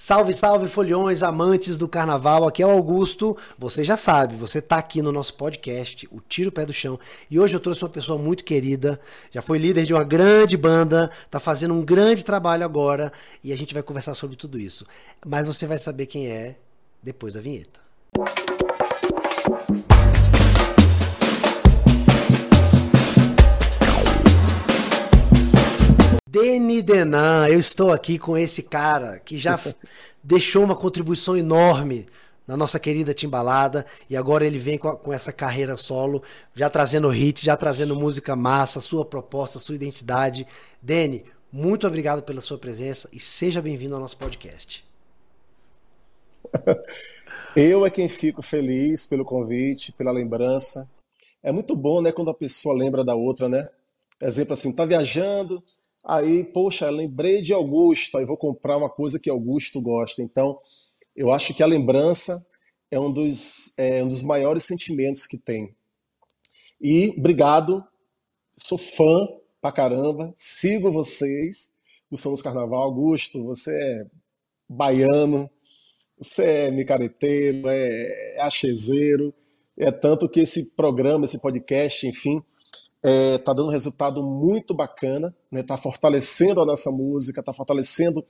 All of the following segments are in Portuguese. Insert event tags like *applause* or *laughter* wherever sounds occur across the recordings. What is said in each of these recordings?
Salve, salve, folhões, amantes do carnaval. Aqui é o Augusto. Você já sabe, você está aqui no nosso podcast, o Tiro Pé do Chão. E hoje eu trouxe uma pessoa muito querida, já foi líder de uma grande banda, está fazendo um grande trabalho agora e a gente vai conversar sobre tudo isso. Mas você vai saber quem é depois da vinheta. Deni Denan, eu estou aqui com esse cara que já *laughs* deixou uma contribuição enorme na nossa querida Timbalada e agora ele vem com, a, com, essa carreira solo, já trazendo hit, já trazendo música massa, sua proposta, sua identidade. Deni, muito obrigado pela sua presença e seja bem-vindo ao nosso podcast. *laughs* Eu é quem fico feliz pelo convite, pela lembrança. É muito bom, né, quando a pessoa lembra da outra, né? Exemplo assim, tá viajando, Aí, poxa, lembrei de Augusto, aí vou comprar uma coisa que Augusto gosta. Então, eu acho que a lembrança é um dos, é um dos maiores sentimentos que tem. E obrigado, sou fã pra caramba, sigo vocês do Somos Carnaval. Augusto, você é baiano, você é micareteiro, é achezeiro, é tanto que esse programa, esse podcast, enfim, está é, tá dando um resultado muito bacana, está né? Tá fortalecendo a nossa música, está fortalecendo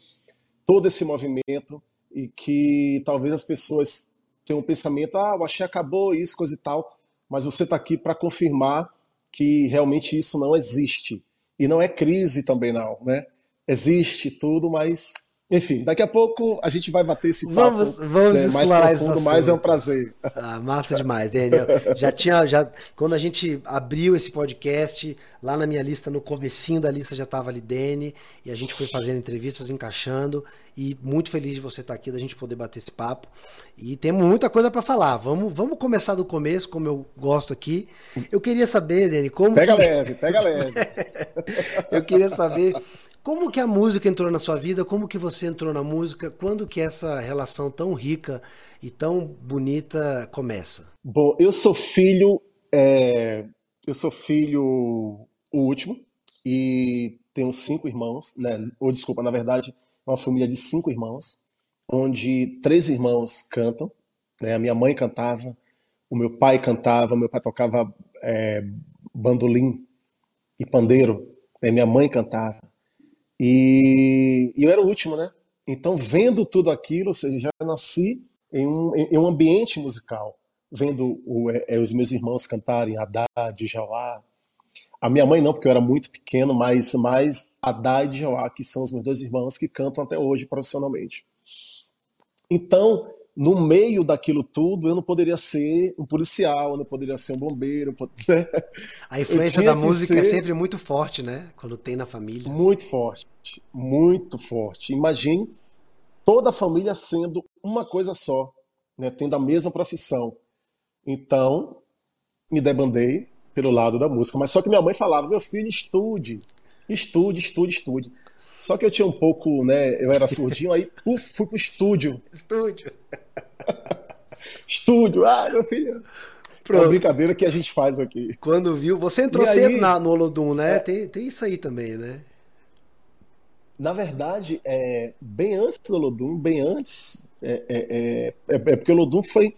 todo esse movimento e que talvez as pessoas tenham um pensamento, ah, o achei acabou isso, coisa e tal, mas você está aqui para confirmar que realmente isso não existe. E não é crise também não, né? Existe tudo, mas enfim, daqui a pouco a gente vai bater esse papo vamos, vamos né, mais profundo, mas é um prazer. Ah, massa demais, Daniel. Já tinha, já, quando a gente abriu esse podcast, lá na minha lista, no comecinho da lista já estava ali Dani, e a gente foi fazendo entrevistas, encaixando, e muito feliz de você estar aqui, da gente poder bater esse papo. E temos muita coisa para falar. Vamos, vamos começar do começo, como eu gosto aqui. Eu queria saber, Dani, como Pega que... leve, pega leve. *laughs* eu queria saber como que a música entrou na sua vida? Como que você entrou na música? Quando que essa relação tão rica e tão bonita começa? Bom, eu sou filho, é, eu sou filho o último e tenho cinco irmãos, né? Ou desculpa, na verdade, uma família de cinco irmãos, onde três irmãos cantam. Né? A minha mãe cantava, o meu pai cantava, meu pai tocava é, bandolim e pandeiro, né? minha mãe cantava. E, e eu era o último, né? Então, vendo tudo aquilo, ou seja, já nasci em um, em um ambiente musical, vendo o, é, é os meus irmãos cantarem Haddad, Jauá. A minha mãe não, porque eu era muito pequeno, mas mais Haddad e Jauá, que são os meus dois irmãos que cantam até hoje profissionalmente. Então, no meio daquilo tudo, eu não poderia ser um policial, eu não poderia ser um bombeiro. *laughs* Né? A influência da música é sempre muito forte, né? Quando tem na família. Muito forte, muito forte. Imagine toda a família sendo uma coisa só, né? tendo a mesma profissão. Então, me debandei pelo lado da música. Mas só que minha mãe falava: meu filho, estude, estude, estude, estude. Só que eu tinha um pouco, né? Eu era surdinho, aí uf, fui pro estúdio. Estúdio. *laughs* estúdio, ah, meu filho. Pronto. É uma brincadeira que a gente faz aqui. Quando viu, você entrou e cedo aí, na, no Olodum, né? É, tem, tem isso aí também, né? Na verdade, é, bem antes do Olodum, bem antes, é, é, é, é, é porque o Olodum foi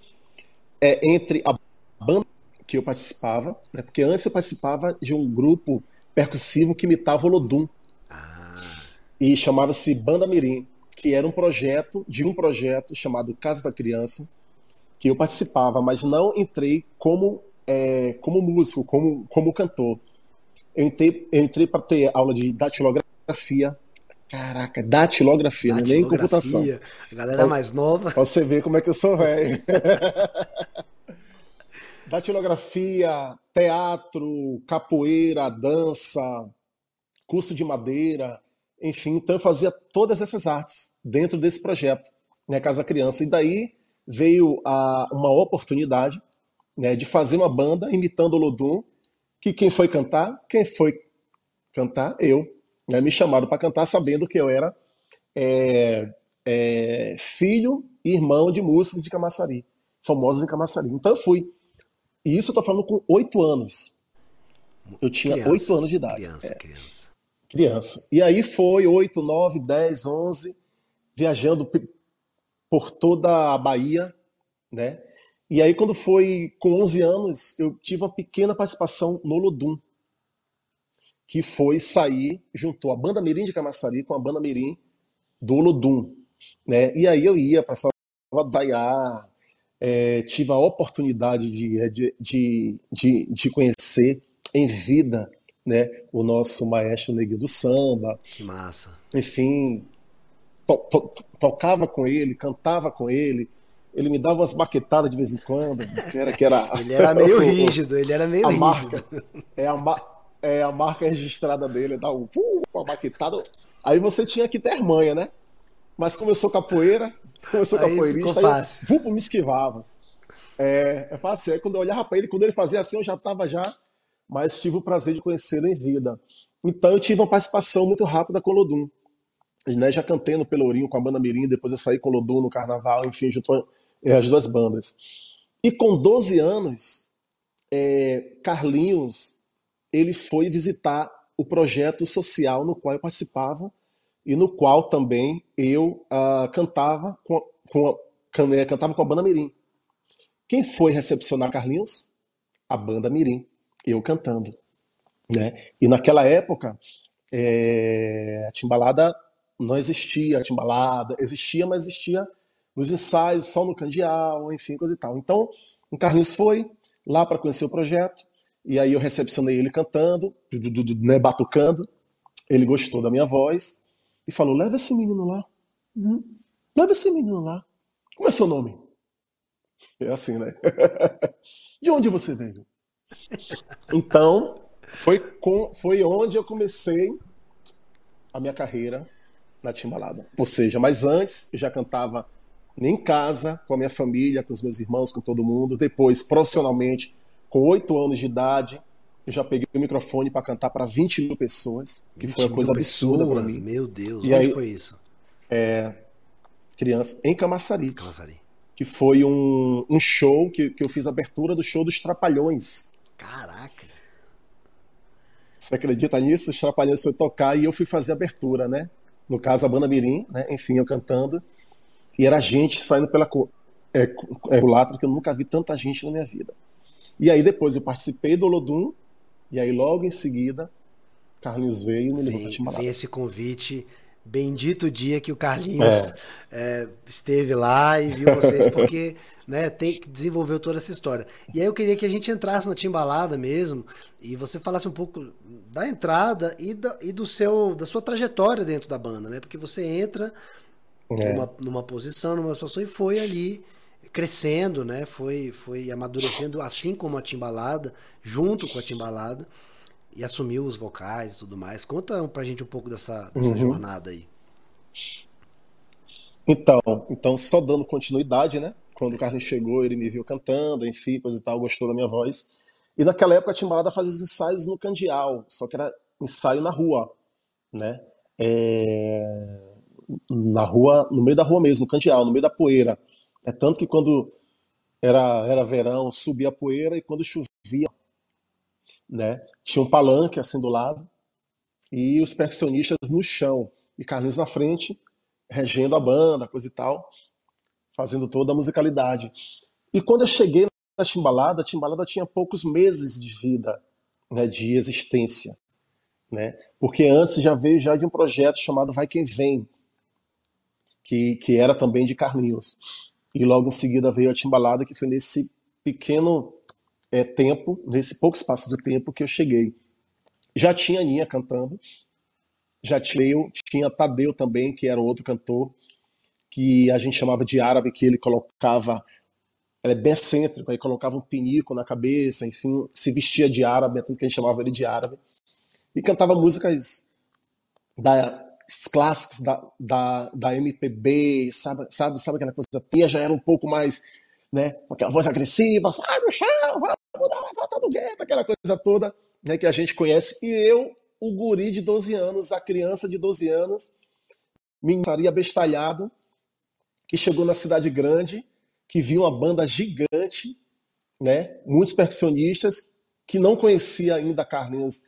entre a banda que eu participava, né? porque antes eu participava de um grupo percussivo que imitava o Olodum e chamava-se Banda Mirim, que era um projeto de um projeto chamado Casa da Criança, que eu participava, mas não entrei como é, como músico, como como cantor. Eu entrei, entrei para ter aula de datilografia. Caraca, datilografia, datilografia não é nem computação. A galera mais nova. Pra você ver como é que eu sou velho. *laughs* datilografia, teatro, capoeira, dança, curso de madeira, enfim, então eu fazia todas essas artes dentro desse projeto, né, Casa Criança. E daí veio a, uma oportunidade né, de fazer uma banda imitando o Lodum, que quem foi cantar? Quem foi cantar? Eu. Né, me chamaram para cantar sabendo que eu era é, é, filho e irmão de músicos de Camaçari, famosos em Camaçari. Então eu fui. E isso eu tô falando com oito anos. Eu tinha oito anos de idade. Criança, é. criança criança. E aí foi 8, 9, 10, 11, viajando por toda a Bahia, né? E aí, quando foi com 11 anos, eu tive uma pequena participação no Lodum, que foi sair, juntou a banda Mirim de Camaçari com a banda Mirim do Lodum, né? E aí eu ia para Salvador, é, tive a oportunidade de, de, de, de, conhecer em vida né, o nosso maestro Neguinho do Samba. Que massa. Enfim, to, to, tocava com ele, cantava com ele, ele me dava umas baquetadas de vez em quando, que era, que era *laughs* ele era meio *laughs* rígido, ele era meio a rígido. Marca, é, a, é a marca registrada dele, dá um, uh, uma baquetada. Aí você tinha que ter manha, né? Mas começou capoeira, começou aí capoeirista, aí eu, me esquivava. É, é fácil. Aí quando eu olhava para ele, quando ele fazia assim, eu já estava já, mas tive o prazer de conhecê-lo em vida. Então eu tive uma participação muito rápida com o Lodum. Né, já cantei no Pelourinho com a banda Mirim, depois eu saí com o Lodum no Carnaval, enfim, junto é, as duas bandas. E com 12 anos, é, Carlinhos ele foi visitar o projeto social no qual eu participava e no qual também eu uh, cantava com, com a, é, cantava com a banda Mirim. Quem foi recepcionar Carlinhos? A banda Mirim, eu cantando. Né? E naquela época, é, a timbalada não existia, a timbalada existia, mas existia nos ensaios, só no candial, enfim, coisa e tal. Então, o Carlinhos foi lá para conhecer o projeto, e aí eu recepcionei ele cantando, né, batucando. Ele gostou da minha voz e falou: leva esse menino lá. Uhum. Leva esse menino lá. Como é seu nome? É assim, né? *laughs* De onde você veio? Então, foi, com, foi onde eu comecei a minha carreira na Timbalada. Ou seja, mas antes eu já cantava em casa, com a minha família, com os meus irmãos, com todo mundo. Depois, profissionalmente, com oito anos de idade, eu já peguei o microfone para cantar para 20 mil pessoas, que foi uma coisa absurda para mim. Meu Deus, e onde aí, foi isso? É, criança, em Camaçari. Camaçari. Que foi um, um show que, que eu fiz a abertura do show dos Trapalhões. Caraca! Você acredita nisso? Os Trapalhões foi tocar e eu fui fazer a abertura, né? No caso, a banda Mirim, né? Enfim, eu cantando. E era gente saindo pela é, é, culatra que eu nunca vi tanta gente na minha vida. E aí depois eu participei do Olodum, e aí logo em seguida, Carlinhos veio e me levou para Timbalada. Vem esse convite, bendito dia que o Carlinhos é. É, esteve lá e viu vocês, porque né, tem, desenvolveu toda essa história. E aí eu queria que a gente entrasse na Timbalada mesmo, e você falasse um pouco da entrada e, da, e do seu, da sua trajetória dentro da banda, né? Porque você entra é. numa, numa posição, numa situação, e foi ali crescendo, né? Foi, foi amadurecendo, assim como a timbalada, junto com a timbalada, e assumiu os vocais e tudo mais. Conta pra gente um pouco dessa, dessa uhum. jornada aí. Então, então, só dando continuidade, né? Quando o Carlos chegou, ele me viu cantando, enfim, coisa e tal, gostou da minha voz. E naquela época a Timbalada fazia os ensaios no Candial, só que era ensaio na rua, né? É na rua, no meio da rua mesmo, no candeal, no meio da poeira. É tanto que quando era, era verão, subia a poeira e quando chovia, né, tinha um palanque assim do lado e os percussionistas no chão e Carlinhos na frente, regendo a banda, coisa e tal, fazendo toda a musicalidade. E quando eu cheguei na Timbalada, a Timbalada tinha poucos meses de vida, né, de existência, né? Porque antes já veio já de um projeto chamado Vai Quem Vem, que, que era também de Carlinhos. E logo em seguida veio a Timbalada, que foi nesse pequeno é, tempo, nesse pouco espaço de tempo que eu cheguei. Já tinha Aninha cantando, já tinha eu, tinha Tadeu também, que era outro cantor, que a gente chamava de árabe, que ele colocava, ele é bem excêntrico, aí colocava um pinico na cabeça, enfim, se vestia de árabe, tanto que a gente chamava ele de árabe, e cantava músicas da clássicos da, da, da MPB, sabe, sabe, sabe aquela coisa? Pia já era um pouco mais, né, aquela voz agressiva, sai do chão, vamos dar uma volta do gueto, aquela coisa toda, né, que a gente conhece. E eu, o guri de 12 anos, a criança de 12 anos, me estaria bestalhado, que chegou na cidade grande, que viu uma banda gigante, né, muitos percussionistas, que não conhecia ainda Carlinhos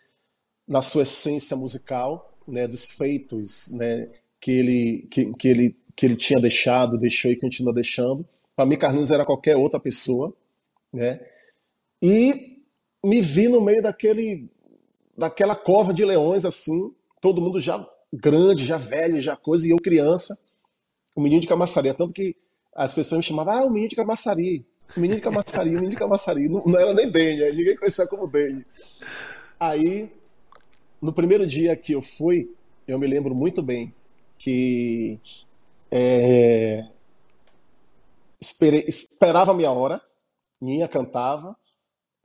na sua essência musical, né, dos feitos né, que, ele, que, que ele que ele tinha deixado, deixou e continua deixando. Para mim, Carlinhos era qualquer outra pessoa, né? E me vi no meio daquele, daquela cova de leões assim, todo mundo já grande, já velho, já coisa, e eu criança, o menino de Camaçari, tanto que as pessoas me chamavam, ah, o menino de Camaçari, o menino de Camaçari, o menino de Camaçari, não, não era nem Dene, ninguém conhecia como Dene. Aí, no primeiro dia que eu fui, eu me lembro muito bem que é, esperei, esperava a minha hora, Ninha cantava,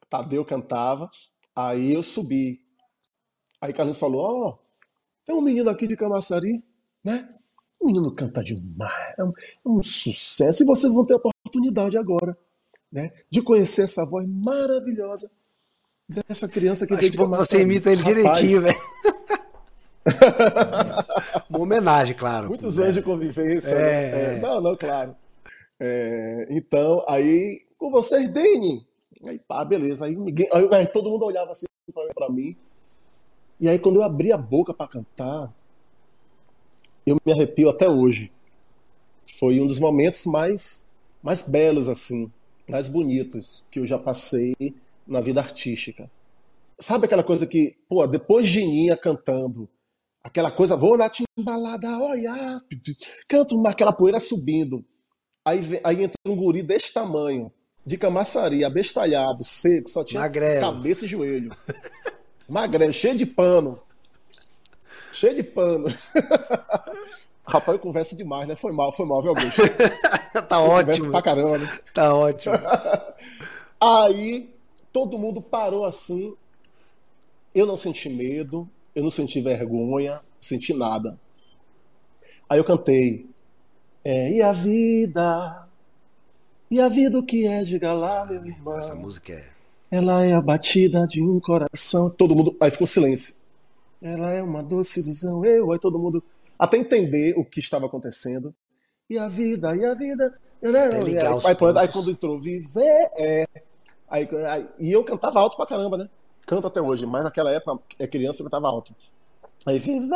Tadeu cantava, aí eu subi. Aí Carlinhos falou: Ó, oh, tem um menino aqui de Camaçari, né? O menino canta demais, é um, é um, sucesso. E vocês vão ter a oportunidade agora, né? De conhecer essa voz maravilhosa dessa criança que Acho veio de Camaçari. Você imita ele Rapaz, direitinho, velho. *laughs* Uma homenagem, claro. Muitos anos de convivência. É... Né? É, não, não, claro. É, então, aí, com vocês, Dene. Aí, pá, beleza. Aí, ninguém, aí, aí todo mundo olhava assim para mim. E aí, quando eu abri a boca para cantar, eu me arrepio até hoje. Foi um dos momentos mais, mais belos, assim, mais bonitos que eu já passei na vida artística. Sabe aquela coisa que, pô, depois de Ninha cantando, aquela coisa, vou na timbalada, olha, canto aquela poeira subindo. Aí, vem, aí entra um guri desse tamanho, de camaçaria, abestalhado, seco, só tinha Magrelo. cabeça e joelho. Magrelo, cheio de pano. Cheio de pano. *laughs* Rapaz, eu converso demais, né? Foi mal, foi mal, viu, Augusto? *laughs* tá eu ótimo. pra caramba, né? Tá ótimo. *laughs* Aí, todo mundo parou assim. Eu não senti medo, eu não senti vergonha, não senti nada. Aí eu cantei. É, e a vida? E a vida o que é? Diga lá, meu irmão. Essa música é. Ela é a batida de um coração. Todo mundo. Aí ficou silêncio. Ela é uma doce ilusão. Eu, aí todo mundo. Até entender o que estava acontecendo. E a vida, e a vida. É legal aí, aí, aí, quando entrou viver, é. Aí, aí, e eu cantava alto pra caramba, né? canto até hoje, mas naquela época, é criança, eu tava alto. Aí viver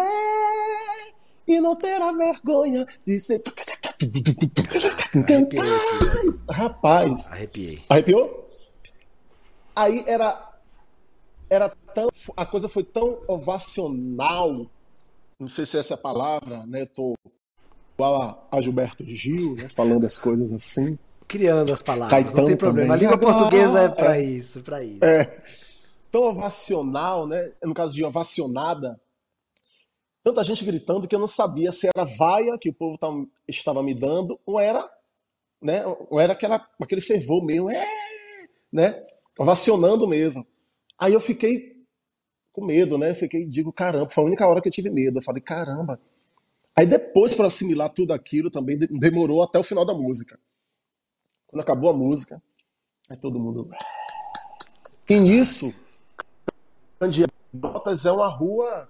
e não ter a vergonha de ser. Cantar. Rapaz. Arrepiei. Arrepiou? Aí era. Era tão. A coisa foi tão ovacional. Não sei se essa é a palavra, né? Eu tô igual a, a Gilberto Gil, né? Falando as coisas assim. Criando as palavras. Caetano não tem problema. Também. A língua portuguesa é para é. isso, para isso. É tão ovacional, né? no caso de ovacionada, tanta gente gritando que eu não sabia se era vaia que o povo estava me dando ou era, né? ou era aquela, aquele fervor mesmo, é, né? ovacionando mesmo. Aí eu fiquei com medo, né? Fiquei, digo, caramba, foi a única hora que eu tive medo. Eu falei, caramba. Aí depois, para assimilar tudo aquilo, também demorou até o final da música. Quando acabou a música, aí todo mundo. E nisso, Botas é uma rua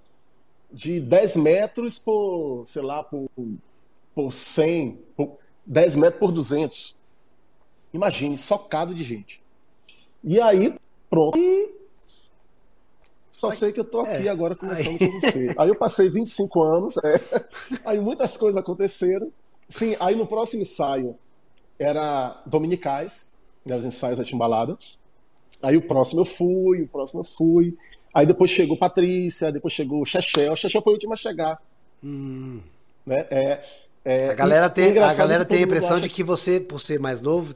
de 10 metros por, sei lá, por, por 100, por 10 metros por 200. Imagine, socado de gente. E aí, pronto. E só sei que eu tô aqui é, agora conversando com você. Aí eu passei 25 anos, é, aí muitas coisas aconteceram. Sim, aí no próximo ensaio era Dominicais, né, os ensaios da Timbalada. Aí o próximo eu fui, o próximo eu fui. Aí depois chegou Patrícia, depois chegou Chechel. Chechel foi o último a chegar. Hum. Né? É, é, a galera tem, a, galera tem a impressão de que você, por ser mais novo,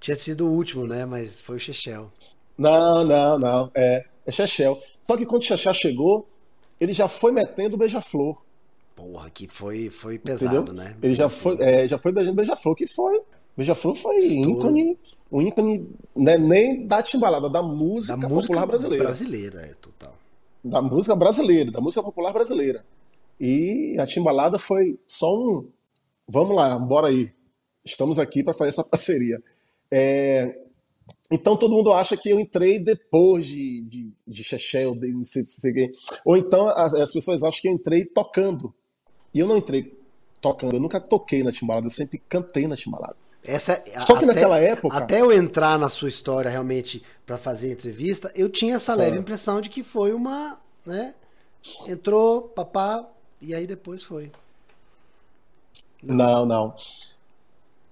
tinha sido o último, né? Mas foi o Chechel. Não, não, não. É, é Chechel. Só que quando o Chechel chegou, ele já foi metendo beija-flor. Porra, que foi, foi pesado, Entendeu? né? Ele já foi, é, já foi beijando beija-flor, que foi Beija-Flor foi ícone, um ícone né, nem da timbalada, da música, da música popular brasileira. Brasileira, é total. Da música brasileira, da música popular brasileira. E a timbalada foi só um. Vamos lá, bora aí. Estamos aqui para fazer essa parceria. É... Então todo mundo acha que eu entrei depois de, de, de Chechel, de não sei, sei. Ou então as, as pessoas acham que eu entrei tocando. E eu não entrei tocando, eu nunca toquei na timbalada, eu sempre cantei na timbalada. Essa, Só que até, naquela época. Até eu entrar na sua história realmente para fazer a entrevista, eu tinha essa leve é. impressão de que foi uma. né? Entrou, papá, e aí depois foi. Não, não.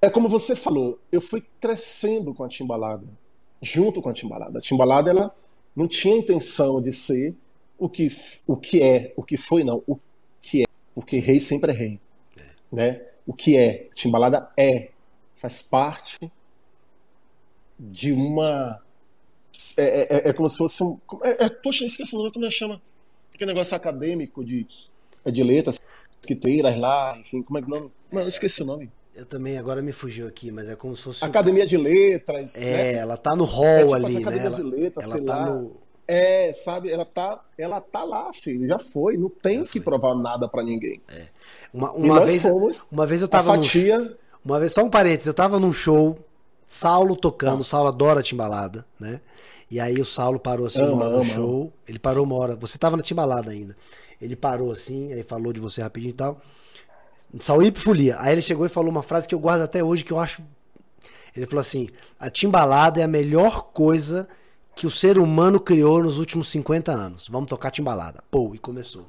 É como você falou, eu fui crescendo com a timbalada, junto com a timbalada. A timbalada ela não tinha intenção de ser o que, o que é, o que foi não, o que é, porque rei sempre é rei, é. né? O que é, timbalada é, faz parte de uma é, é, é, é como se fosse um. É, é, poxa, esqueci o nome, como é que chama? Aquele negócio acadêmico de, é de letras, esquiteiras lá, enfim, como é que não. Não, eu esqueci o nome. Eu também, agora me fugiu aqui, mas é como se fosse. Academia de Letras. É, né? ela tá no hall é, tipo ali, né? Academia né? de Letras, ela, sei tá lá. No... É, sabe, ela tá, ela tá lá, filho, já foi, não tem já que foi. provar nada para ninguém. É. Uma, uma vez, uma vez eu tava a fatia... Num, uma vez, só um parênteses, eu tava num show, Saulo tocando, ah. Saulo adora timbalada, né? E aí o Saulo parou assim ama, uma hora no ama, show, ama. ele parou uma hora, você tava na timbalada ainda. Ele parou assim, aí falou de você rapidinho e tal. Sauípe Folia. Aí ele chegou e falou uma frase que eu guardo até hoje, que eu acho. Ele falou assim: a timbalada é a melhor coisa que o ser humano criou nos últimos 50 anos. Vamos tocar timbalada. Pô, e começou.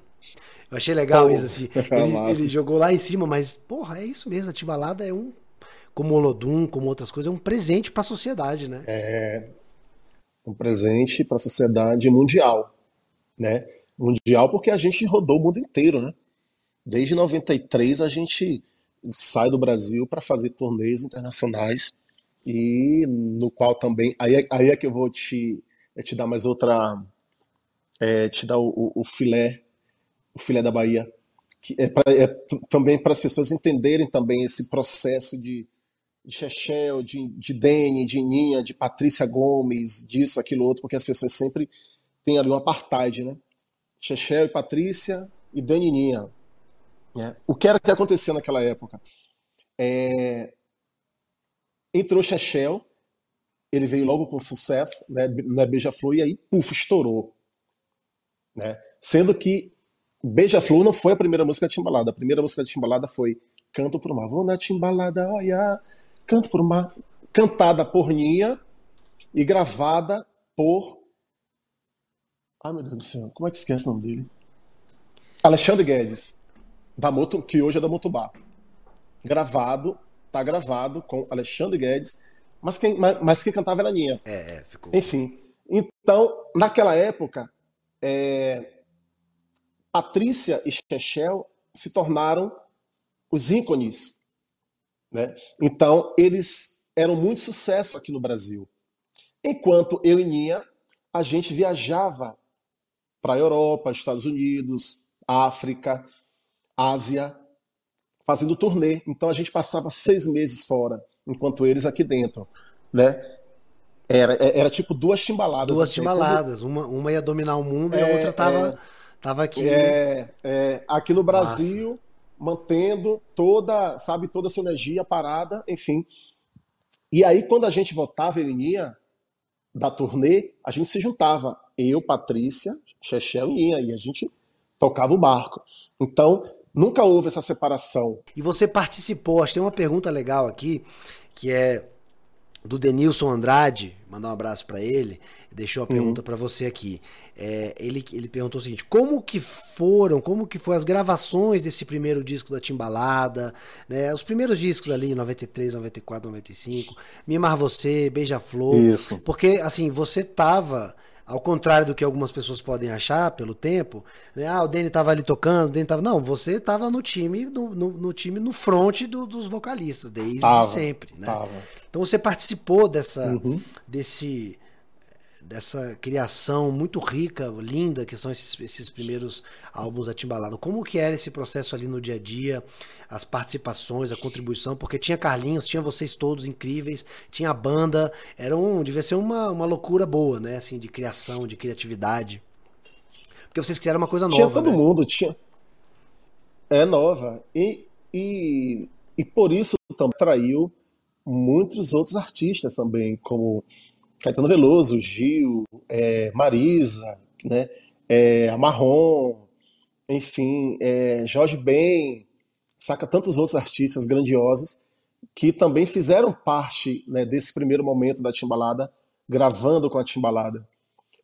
Eu achei legal Pô, isso, assim. *laughs* Ele, ele, jogou lá em cima, mas, porra, é isso mesmo. A timbalada é um, como o Olodum, como outras coisas, é um presente para a sociedade, né? É um presente para a sociedade mundial, né? Mundial porque a gente rodou o mundo inteiro, né? Desde 93 a gente sai do Brasil para fazer turnês internacionais e no qual também aí, é, aí é que eu vou te, é te dar mais outra é, te dar o, o, o, filé o filé da Bahia que é, pra, é também para as pessoas entenderem também esse processo de de Chechel, de, de Dene, de Ninha, de Patrícia Gomes, disso, aquilo, outro, porque as pessoas sempre têm ali um apartheid, né? Chechel e Patrícia e Dene e Ninha. Né? O que era que acontecia naquela época? É... Entrou Chechel, ele veio logo com sucesso, né, na Beija-Flor, e aí, puf, estourou. Né? Sendo que Beija-Flor não foi a primeira música de Timbalada. A primeira música de Timbalada foi Canto pro Mar. Vou na Timbalada, olha, Canto por Mar. Cantada por Ninha e gravada por. Ai, meu Deus do céu, como é que esquece o nome dele? Alexandre Guedes da Moto, que hoje é da Motobá. Gravado, tá gravado com Alexandre Guedes, mas quem, mas, mas quem cantava era Ninha. É, é, ficou. Enfim. Então, naquela época, é, Patrícia e Chechel se tornaram os ícones. Né? Então, eles eram muito sucesso aqui no Brasil. Enquanto eu e Ninha, a gente viajava para a Europa, Estados Unidos, África, Ásia, fazendo turnê. Então a gente passava seis meses fora, enquanto eles aqui dentro, né? Era, era tipo duas timbaladas. Duas assim, timbaladas. Uma, uma ia dominar o mundo é, e a é, outra tava, é, tava aqui. É, é, aqui no Brasil, Nossa. mantendo toda, sabe, toda essa energia parada, enfim. E aí, quando a gente voltava, ele ia da turnê, a gente se juntava. Eu, Patrícia, Chechel e Ninha, e a gente tocava o barco. Então, Nunca houve essa separação. E você participou, acho que tem uma pergunta legal aqui, que é do Denilson Andrade, mandar um abraço para ele, deixou a pergunta uhum. para você aqui. É, ele, ele perguntou o seguinte: como que foram, como que foram as gravações desse primeiro disco da Timbalada, né? Os primeiros discos ali, 93, 94, 95, Mimar Você, Beija-Flor. Isso. Porque, assim, você tava ao contrário do que algumas pessoas podem achar pelo tempo, né? ah, o Danny estava ali tocando, o Danny tava. Não, você estava no time, no, no, no, time, no front do, dos vocalistas, desde tava, sempre. Né? Tava. Então você participou dessa, uhum. desse, dessa criação muito rica, linda, que são esses, esses primeiros álbuns da Timbalada. Como que era esse processo ali no dia a dia, as participações, a contribuição? Porque tinha Carlinhos, tinha vocês todos incríveis, tinha a banda, era um, devia ser uma, uma loucura boa, né? Assim, de criação, de criatividade. Porque vocês criaram uma coisa nova. Tinha todo né? mundo, tinha. É nova. E, e, e por isso também atraiu muitos outros artistas também, como Caetano Veloso, Gil, é, Marisa, né, é, Marrom, enfim, é, Jorge Ben, saca tantos outros artistas grandiosos que também fizeram parte né, desse primeiro momento da Timbalada, gravando com a Timbalada.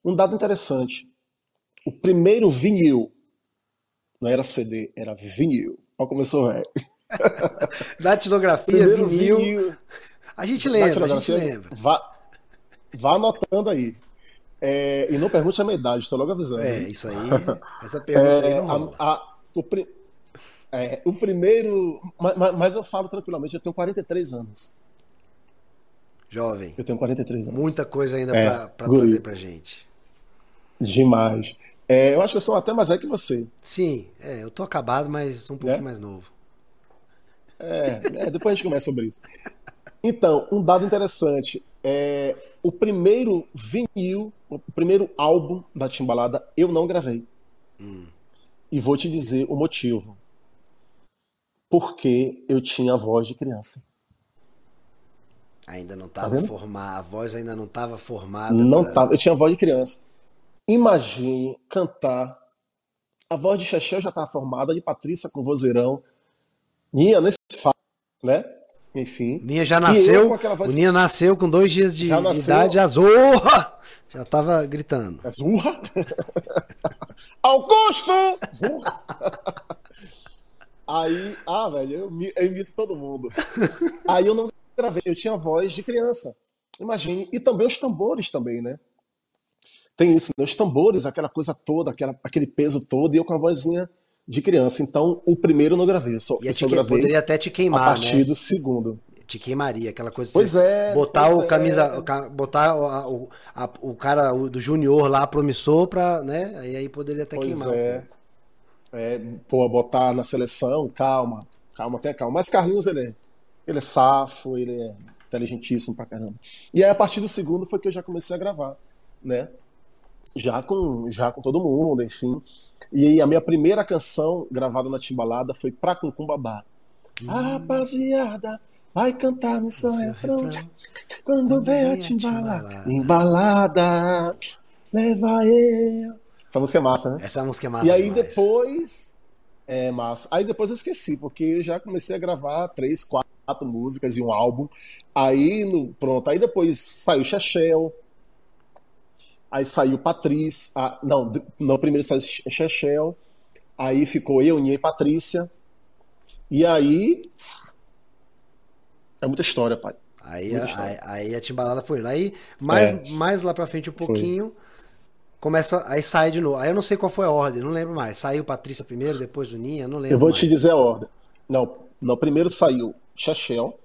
Um dado interessante: o primeiro vinil não era CD, era vinil. Olha como eu sou velho. *laughs* Datilografia, vinil. vinil. A gente lembra, a gente lembra. Vá, vá anotando aí. É, e não pergunte a minha idade, estou logo avisando. É, isso aí. *laughs* Essa pergunta aí É, não a- a- o, pri- é, o primeiro. ma- ma- Mas, eu falo tranquilamente, eu tenho 43 anos. Jovem, Eu tenho 43 anos. muita coisa ainda É, guri. trazer pra gente. Demais. É, eu acho que eu sou até mais velho que você. Sim, é, eu tô acabado, mas um pouquinho Né? mais novo. É, é, depois a gente começa sobre isso. Então, um dado interessante. É, o primeiro vinil, o primeiro álbum da Timbalada, eu não gravei. E vou te dizer o motivo. Porque eu tinha a voz de criança. Ainda não Tá tava vendo? formada, a voz ainda não tava formada. Não pra- tava, eu tinha a voz de criança. Imagine cantar. A voz de Chechel já estava formada, de Patrícia com vozeirão. Ninha nesse fato, né? Enfim. Ninha já eu nasceu, voz- o Ninha nasceu com dois dias de nasceu. idade, já zorra! Já tava gritando. É Zurra? *laughs* Augusto! Aí, ah, velho, eu, eu imito todo mundo. Aí eu não gravei, eu tinha voz de criança. Imagine. E também os tambores também, né? Tem isso, né? os tambores, aquela coisa toda, aquela, aquele peso todo, e eu com a vozinha de criança. Então, o primeiro eu não gravei, só, eu só que- gravei poderia até te a queimar, partir né? do segundo. Te queimaria, aquela coisa Pois é, botar pois o é. camisa, ca- botar o, a- a- o cara o do junior lá promissor pra, né? Aí, aí poderia até Pois queimar. é. É, pô, botar na seleção, calma, calma, tenha calma. Mas Carlinhos, ele é, ele é safo, ele é inteligentíssimo pra caramba. E aí, a partir do segundo, foi que eu já comecei a gravar, né? Já com, já com todo mundo, enfim. E aí, a minha primeira canção gravada na Timbalada foi Pra Cuncum Babá. A rapaziada vai cantar no seu refrão. Quando vê a timbalada, embalada, leva eu. Essa música é massa, né? Essa música é massa E aí demais. depois. É massa. Aí depois eu esqueci, porque eu já comecei a gravar três, quatro músicas e um álbum. Aí, no, pronto. Aí depois saiu Chechel. Aí saiu Patrícia. Ah, não, não, primeiro saiu Chechel. Aí ficou eu, Ninha e Patrícia. E aí. É muita história, pai. Aí, Muita a- história. aí, aí a timbalada foi indo. Aí, mais, É. mais lá pra frente um pouquinho, começa, aí sai de novo. Aí eu não sei qual foi a ordem, não lembro mais. Saiu Patrícia primeiro, depois o Ninha, não lembro Eu vou mais. te dizer a ordem. Não, não primeiro saiu Chechel.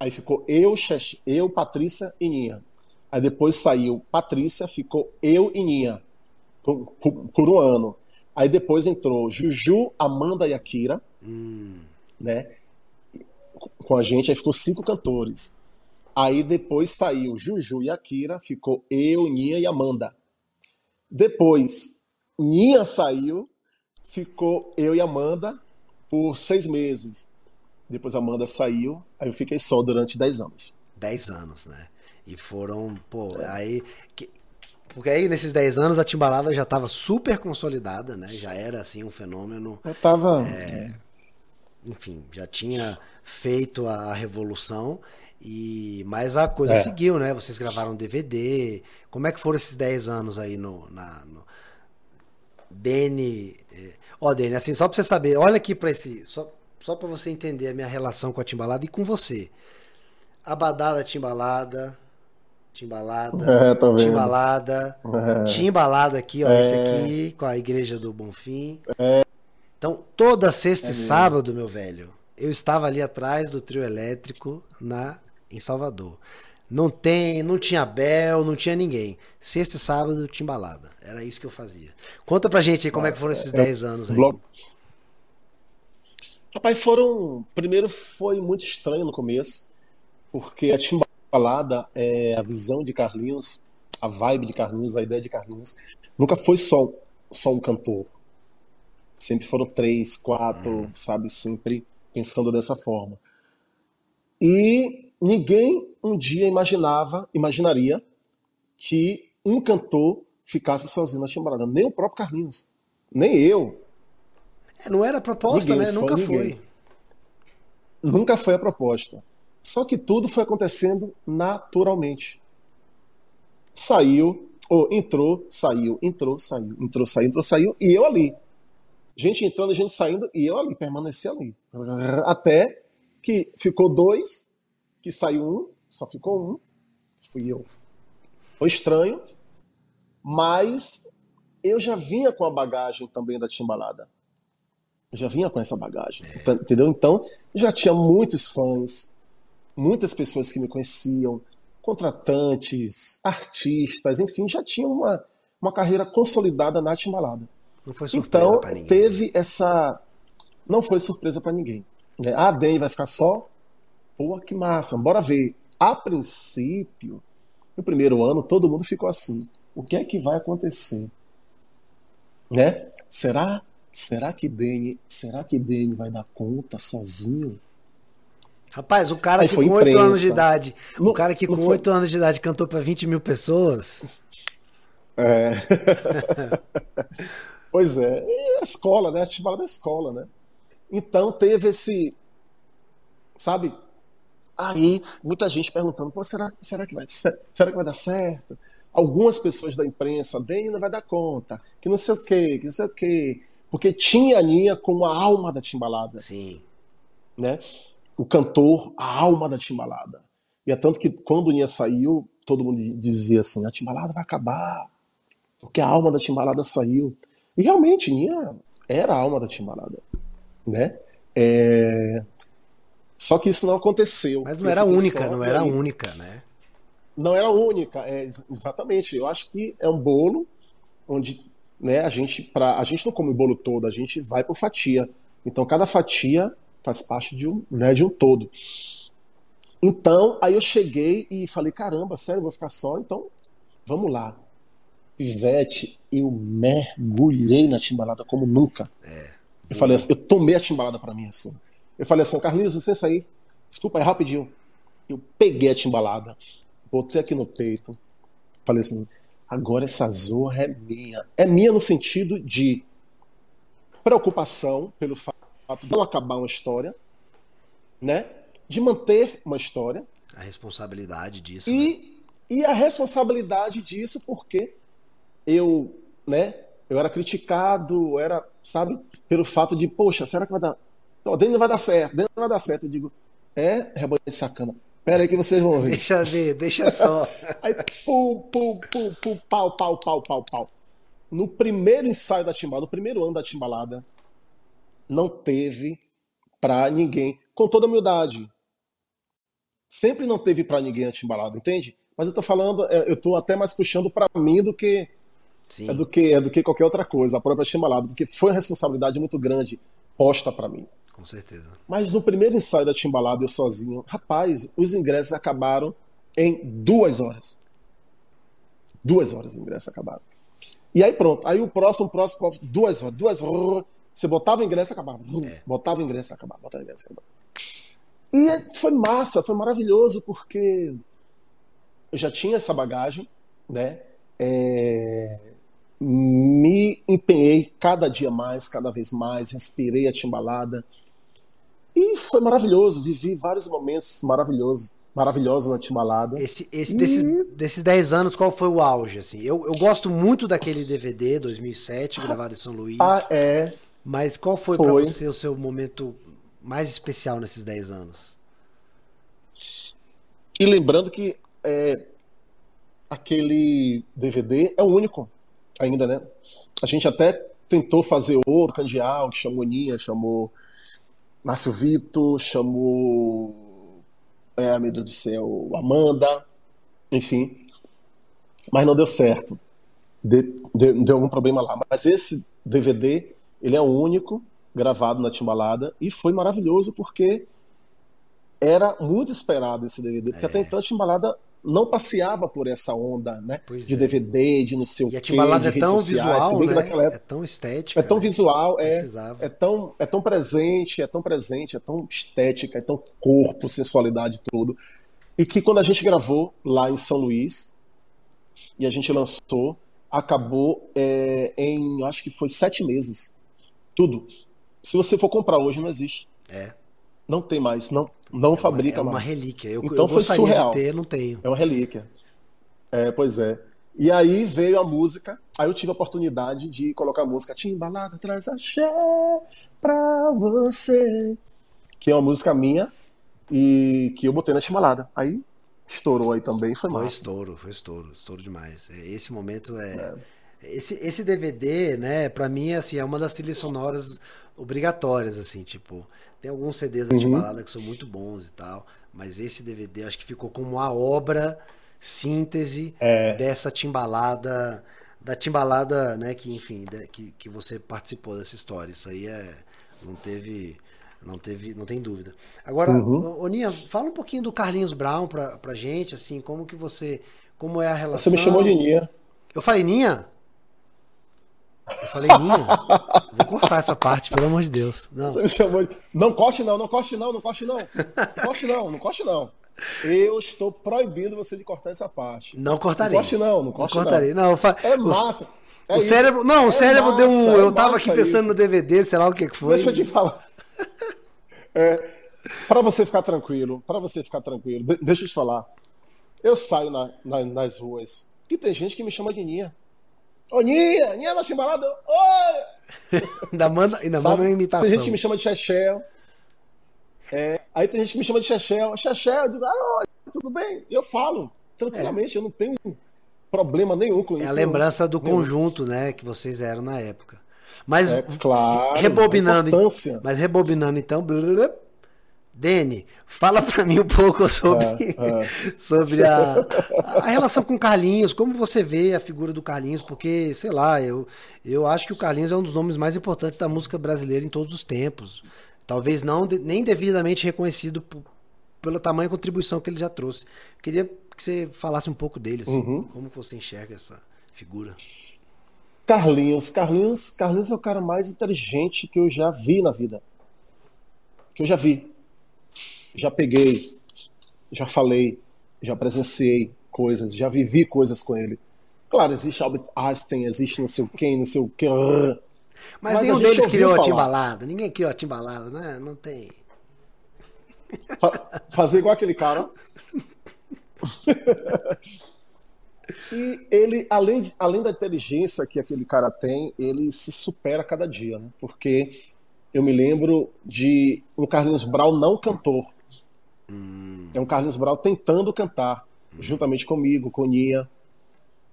Aí ficou eu, Cheche, eu, Patrícia e Ninha. Aí depois saiu Patrícia, ficou eu e Ninha. Por, por- por um ano. Aí depois entrou Juju, Amanda e Akira, Hum, né? Com a gente, aí ficou cinco cantores. Aí depois saiu Juju e Akira, ficou eu, Ninha e Amanda. Depois, Ninha saiu, ficou eu e Amanda por seis meses. Depois Amanda saiu, aí eu fiquei só durante dez anos. 10 anos, né? E foram, pô, É. aí. que- porque aí nesses 10 anos a timbalada já tava super consolidada, né? Já era assim um fenômeno. Eu tava. enfim, já tinha feito a revolução e mas a coisa É. seguiu, né? Vocês gravaram DVD. Como é que foram esses 10 anos aí no na no Dene, eh, ó, Dene, assim, só pra você saber, olha aqui pra esse, só só para você entender a minha relação com a timbalada e com você. Abadada timbalada, timbalada, *laughs* É, tá vendo? timbalada, É. timbalada aqui, ó, esse aqui com a igreja do Bonfim. Então, toda sexta e sábado, meu velho, eu estava ali atrás do trio elétrico na em Salvador. Não tem, não tinha Bel, não tinha ninguém. Sexta e sábado, timbalada. Era isso que eu fazia. Conta pra gente aí como é que Nossa, foram esses é- 10 anos aí. Bloco- Rapaz, foram. Primeiro foi muito estranho no começo, porque a timbalada, é, a visão de Carlinhos, a vibe de Carlinhos, a ideia de Carlinhos, nunca foi só, só um cantor. Sempre foram três, quatro, sabe? Sempre pensando dessa forma. E ninguém um dia imaginava, imaginaria que um cantor ficasse sozinho na timbalada. Nem o próprio Carlinhos, nem eu. É, não era proposta, Ninguém, né? Nunca foi. Nunca foi a proposta. Só que tudo foi acontecendo naturalmente. Saiu, ou entrou, saiu, entrou, saiu, entrou, saiu, entrou, saiu, e eu ali. gente entrando, gente saindo, e eu ali, permaneci ali. Até que ficou dois, que saiu um, só ficou um, fui eu. Foi estranho, mas eu já vinha com a bagagem também da Timbalada. Eu já vinha com essa bagagem, entendeu? Então, já tinha muitos fãs, muitas pessoas que me conheciam, contratantes, artistas, enfim, já tinha uma, uma carreira consolidada na Timbalada. Não foi surpresa então, pra ninguém. teve essa. Não foi surpresa para ninguém. Né? Ah, Dani vai ficar só? Pô, que massa, bora ver. A princípio, no primeiro ano, todo mundo ficou assim. O que é que vai acontecer? Né? Será? Será que Dani, será que Dani vai dar conta sozinho? Rapaz, o cara Aí que com 8 imprensa. anos de idade, o Não- cara que com 8 anos de idade cantou pra 20 mil pessoas. É. *laughs* pois é. E a escola, né? A Timbalada é escola, né? Então teve esse. Sabe? Aí, muita gente perguntando: será, será, que vai, será que vai dar certo? Algumas pessoas da imprensa, Dani não vai dar conta, que não sei o quê, que não sei o quê. Porque tinha a Ninha com a alma da Timbalada Sim. né? O cantor, a alma da Timbalada. E é tanto que quando o Ninha saiu, todo mundo dizia assim: a Timbalada vai acabar, porque a alma da Timbalada saiu. E realmente, Ninha era a alma da Timbalada, né? É, Só que isso não aconteceu. Mas não era única, não era aí- única, né? não era única, é, ex- exatamente. Eu acho que é um bolo onde né, a gente pra, a gente não come o bolo todo, a gente vai por fatia. Então cada fatia faz parte de um, né, de um todo. Então, aí eu cheguei e falei, caramba, sério, vou ficar só, então vamos lá. Ivete, eu mergulhei na timbalada como nunca. Eu falei assim, eu tomei a timbalada pra mim assim. Eu falei assim, Carlinhos, licença aí. Desculpa aí, rapidinho. Eu peguei a timbalada, botei aqui no peito. Falei assim, agora essa zorra é minha. É minha no sentido de preocupação pelo fato de não acabar uma história, né? De manter uma história A responsabilidade disso. né? e, e a responsabilidade disso porque eu, né? Eu era criticado, era, sabe, pelo fato de, poxa, será que vai dar? Não, Dentro não vai dar certo, dentro não vai dar certo. Eu digo, é, rebanho de sacana. Pera aí que vocês vão ver. Deixa ver, deixa só. *laughs* Aí, pum, pum, pum, pum, pau, pau, pau, pau, pau. No primeiro ensaio da Timbalada, no primeiro ano da Timbalada, não teve pra ninguém, com toda humildade. Sempre não teve pra ninguém a Timbalada, entende? Mas eu tô falando, é, eu tô até mais puxando pra mim do que Sim. do que do que qualquer outra coisa, a própria Timbalada, porque foi uma responsabilidade muito grande posta pra mim. Com certeza. Mas no primeiro ensaio da Timbalada, eu sozinho, rapaz, os ingressos acabaram em duas horas. Duas horas os ingressos acabaram. E aí pronto. Aí o próximo, próximo, duas horas, duas horas. Você botava o ingresso acabava. É. Botava o ingresso acabava. Botava o ingresso acabava. E foi massa, foi maravilhoso, porque eu já tinha essa bagagem, né? É, Me empenhei cada dia mais, cada vez mais, respirei a timbalada. E foi maravilhoso, vivi vários momentos maravilhosos, maravilhosos na timbalada. Esse, esse, desses, desses 10 anos, qual foi o auge? Assim? Eu, eu gosto muito daquele DVD 2007, gravado em São Luís. Ah, é. Mas qual foi, Foi. você o seu momento mais especial nesses 10 anos? E lembrando que é, aquele DVD é o único ainda, né? A gente até tentou fazer outro, Candial, que chamou Ninha, chamou Márcio Vitor, chamou. É, meu Deus do céu, Amanda, enfim. Mas não deu certo. De- de- deu algum problema lá. Mas esse DVD, ele é o único gravado na Timbalada e foi maravilhoso porque era muito esperado esse DVD, porque É. até então a Timbalada não passeava por essa onda, né? Pois de é. DVD, de não sei o E a Timbalada é tão sociais, visual, que né? época É tão estética. é tão né? visual, é, é tão, é tão presente, é tão presente, é tão estética, é tão corpo, sensualidade, tudo. E que quando a gente gravou lá em São Luís e a gente lançou, acabou é, em, acho que foi sete meses. Tudo. Se você for comprar hoje, não existe. É. Não tem mais, não, não fabrica é uma mais. relíquia. Eu, Então eu foi surreal. ter, não tenho. É uma relíquia. É, pois é. E aí veio a música Aí eu tive a oportunidade de colocar a música Timbalada traz axé pra você, que é uma música minha e que eu botei na Timbalada. Aí estourou aí também, foi Foi massa. estouro, foi estouro, estouro demais. É, Esse momento é. Esse, esse DVD, né, pra mim, assim, é uma das trilhas sonoras obrigatórias, assim, tipo. Tem alguns CDs da Uhum. Timbalada que são muito bons e tal, mas esse DVD acho que ficou como a obra síntese É. dessa timbalada, da timbalada, né, que, enfim, que, que você participou dessa história. Isso aí é. Não teve. Não teve, não tem dúvida. Agora, Uhum. ô, ô, Ninha, fala um pouquinho do Carlinhos Brown pra, pra gente, assim, como que você, como é a relação. Você me chamou de Ninha. Eu falei Ninha? Eu falei Ninha? Vou cortar essa parte, pelo amor de Deus. Não. Você me chamou de. Não coste não, não coste não, não coste não. Não coste não, não coste não. Eu estou proibindo você de cortar essa parte. Não cortarei. Não corte não, não corte não. cortarei. Não, eu fa- É o- massa. É o isso. cérebro, não, o É cérebro deu um. massa, é eu tava aqui massa pensando isso. no DVD, sei lá o que foi. Deixa eu te falar. É, para você ficar tranquilo, para você ficar tranquilo, de- deixa eu te falar. Eu saio na- na- nas ruas e tem gente que me chama de Ninha. Ô, Ninha, Ninha da Chimbalada, oi! *laughs* Ainda manda, ainda Sabe? manda uma imitação. Tem gente que me chama de Chechel. É, aí tem gente que me chama de Chechel. Chechel, eu digo, ah, tudo bem? Eu falo tranquilamente, eu não tenho problema nenhum com É isso. a lembrança do Nenhum. conjunto, né, que vocês eram na época. Mas É claro. rebobinando, mas rebobinando então, blá, Dene, fala pra mim um pouco sobre, É, *laughs* sobre a, a relação com o Carlinhos, como você vê a figura do Carlinhos, porque, sei lá, eu, eu acho que o Carlinhos é um dos nomes mais importantes da música brasileira em todos os tempos. Talvez não nem devidamente reconhecido por- pela tamanha contribuição que ele já trouxe. Queria que você falasse um pouco dele, assim, Uhum. como você enxerga essa figura. Carlinhos, Carlinhos, Carlinhos é o cara mais inteligente que eu já vi na vida. Que eu já vi. Já peguei, já falei, já presenciei coisas, já vivi coisas com ele. Claro, existe Albert Einstein, existe não sei o quem, não sei o que. Mas, Mas nenhum a deles criou a falar. timbalada. Ninguém criou a timbalada, né? Não tem. Fa- fazer igual aquele cara. *laughs* e ele, além, de- além da inteligência que aquele cara tem, ele se supera a cada dia, né? Porque eu me lembro de um Carlinhos Brau não cantor. É um Carlinhos Brau tentando cantar, juntamente comigo, com Nia,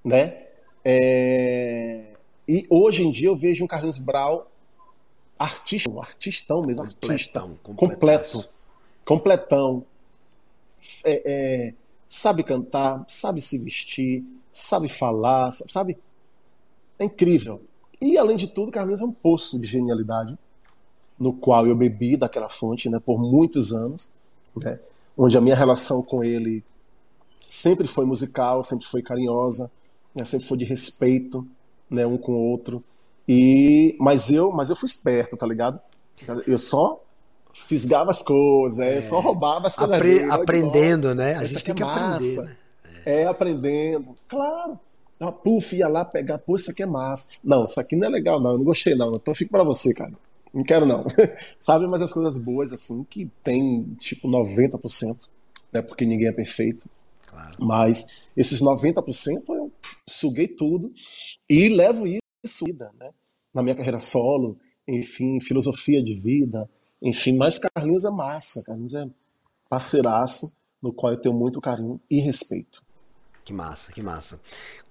né? É, E hoje em dia eu vejo um Carlinhos Brau artista, um artistão mesmo, artista, Completão, completo, completaço. completão, é, é, sabe cantar, sabe se vestir, sabe falar, sabe? É incrível. E além de tudo, Carlinhos é um poço de genialidade, no qual eu bebi daquela fonte, né, por muitos anos, né, onde a minha relação com ele sempre foi musical, sempre foi carinhosa, né, sempre foi de respeito, né, um com o outro. E mas eu, mas eu fui esperto, tá ligado? Eu só fisgava as coisas, é, só roubava as coisas Apre- dele. Olha que aprendendo, né? A gente tem que é aprender. massa. Né? É, aprendendo. Claro. Ah, puf, ia lá pegar, pô, isso aqui é massa. Não, isso aqui não é legal, não. Eu não gostei, não. Então fico pra você, cara. Não quero, não. *laughs* Sabe, mas as coisas boas, assim, que tem tipo 90%, né? Porque ninguém é perfeito. Claro. Mas esses 90% eu suguei tudo e levo isso né? na minha carreira solo, enfim, filosofia de vida, enfim. Mas Carlinhos é massa, Carlinhos é parceiraço, no qual eu tenho muito carinho e respeito. Que massa, que massa.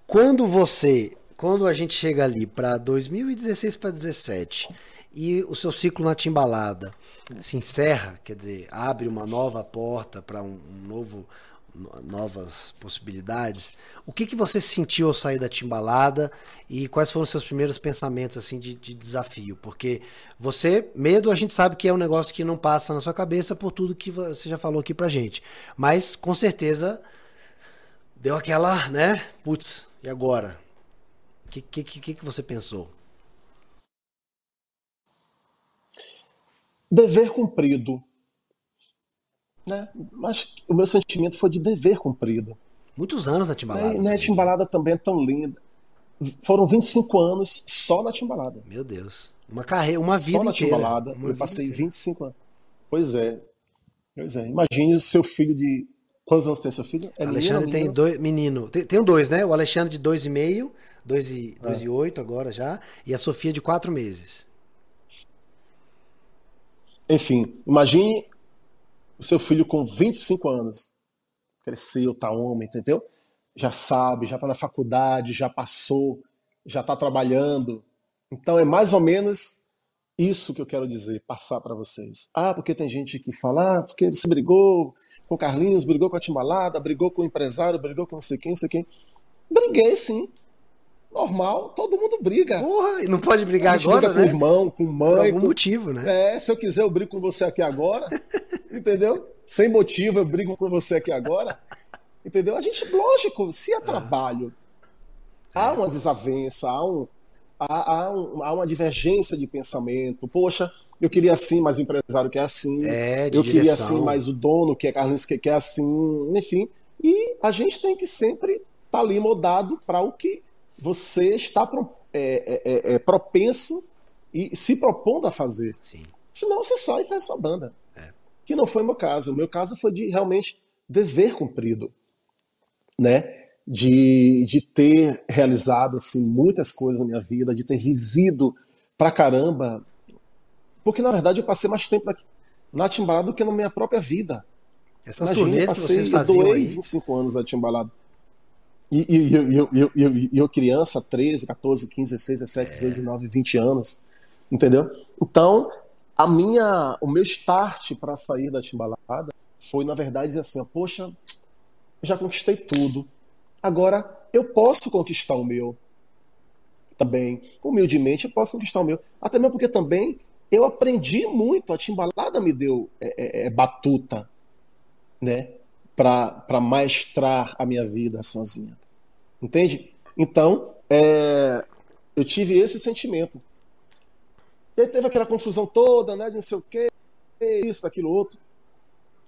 Quando você, quando a gente chega ali para 2016 para 17 e o seu ciclo na timbalada se encerra, quer dizer, abre uma nova porta para um, um novo no- novas possibilidades. O que que você sentiu ao sair da timbalada e quais foram os seus primeiros pensamentos assim de, de desafio? Porque você, medo, a gente sabe que é um negócio que não passa na sua cabeça por tudo que você já falou aqui pra gente. Mas com certeza deu aquela, né? Putz, e agora? O que, que, que, que você pensou? Dever cumprido. Né? Mas o meu sentimento foi de dever cumprido. Muitos anos na timbalada. Né? E né, a Timbalada também é tão linda. Foram 25 anos só na Timbalada. Meu Deus. Uma carreira, uma vida Só na inteira. Timbalada. Uma Eu passei inteira. 25 anos. Pois é. Pois é. Imagine o seu filho de. Quantos anos tem seu filho? É O menino, Alexandre tem menina? dois. Menino. Tem, tem um dois, né? O Alexandre de dois e meio, 2 e, dois é. e 8 agora já, e a Sofia de 4 meses. Enfim, imagine o seu filho com 25 anos. Cresceu, tá homem, entendeu? Já sabe, já tá na faculdade, já passou, já tá trabalhando. Então é mais ou menos isso que eu quero dizer, passar para vocês. Ah, porque tem gente que fala, ah, porque você brigou com o Carlinhos, brigou com a Timbalada, brigou com o empresário, brigou com não sei quem, não sei quem. Briguei sim. Normal, todo mundo briga. Porra, e não pode brigar agora, briga né? com irmão, com mãe. Por algum com... motivo, né? É, se eu quiser eu brigo com você aqui agora, *laughs* entendeu? Sem motivo eu brigo com você aqui agora, entendeu? A gente, lógico, se é trabalho, há uma desavença, há um, há, há, um, há uma divergência de pensamento. Poxa, eu queria assim, mas o empresário quer assim. É, eu queria assim, mas o dono quer Carlinhos quer, quer assim, enfim. E a gente tem que sempre estar tá ali modado para o que você está é, é, é, é, propenso e se propondo a fazer. Sim. Senão você sai e faz sua banda. É. Que não foi o meu caso. O meu caso foi de realmente dever cumprido. Né? de, de ter realizado assim, muitas coisas na minha vida, de ter vivido pra caramba. Porque na verdade eu passei mais tempo na, na Timbalada do que na minha própria vida. Essas Imagina, turnês passei, que vocês faziam eu doei aí. 25 anos na Timbalada. E, e, eu, eu, eu, eu, eu, criança, 13, 14, 15, 16, 17, 18, 19, 20 anos. Entendeu? Então, a minha, o meu start para sair da Timbalada foi, na verdade, dizer assim: poxa, eu já conquistei tudo Agora, eu posso conquistar o meu também. Humildemente, eu posso conquistar o meu. Até mesmo porque também eu aprendi muito. A timbalada me deu é, é, é batuta, né? Para maestrar a minha vida sozinha. Entende? Então, é, eu tive esse sentimento. E aí teve aquela confusão toda, né? De não sei o quê, isso, aquilo, outro.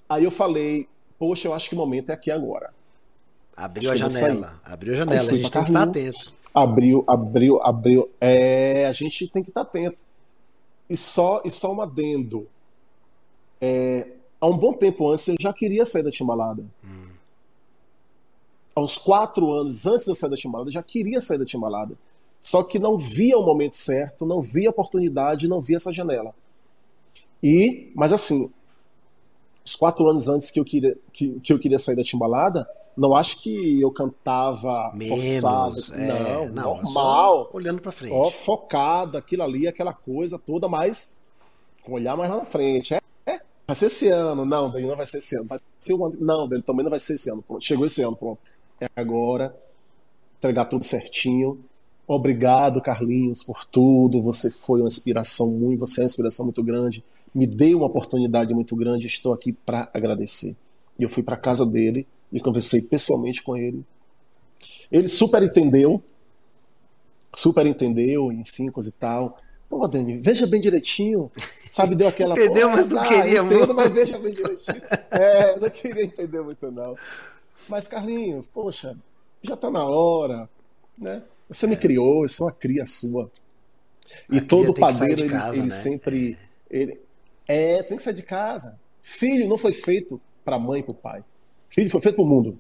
Aí eu falei, poxa, eu acho que o momento é aqui agora. Abriu a janela. Abriu a janela. A gente tem que estar atento. Abriu, abriu, abriu. É, a gente tem que estar atento. E só, e só um adendo. É, há um bom tempo antes eu já queria sair da Timbalada. Hum. Uns quatro anos antes eu sair da Timbalada, eu já queria sair da Timbalada. Só que não via o momento certo, não via a oportunidade, não via essa janela. E, mas assim, os quatro anos antes que eu queria, que, que eu queria sair da Timbalada, não acho que eu cantava Menos, forçado. É, não, não, normal. Olhando para frente. Ó, focado, aquilo ali, aquela coisa toda, mas com olhar mais lá na frente. É, é, vai ser esse ano. Não, daí não vai ser esse ano. Vai ser o ano. Não, dele também não vai ser esse ano. Pronto, chegou esse ano, pronto. É agora. Entregar tudo certinho. Obrigado, Carlinhos, por tudo. Você foi uma inspiração muito, você é uma inspiração muito grande. Me deu uma oportunidade muito grande. Estou aqui para agradecer. E eu fui para casa dele e conversei pessoalmente com ele. Ele super entendeu, super entendeu, enfim, coisa e tal. Pô, Dani, veja bem direitinho. Sabe, deu aquela. *laughs* Entendeu, mas não ah, queria entendo, muito. mas veja bem direitinho. É, não queria entender muito, não. Mas, Carlinhos, poxa, já tá na hora, né? Você me criou, eu sou uma cria sua. E todo padeiro, casa, ele, ele né? sempre. É. Ele, é, tem que sair de casa. Filho não foi feito para mãe e para o pai. Filho foi feito pro mundo.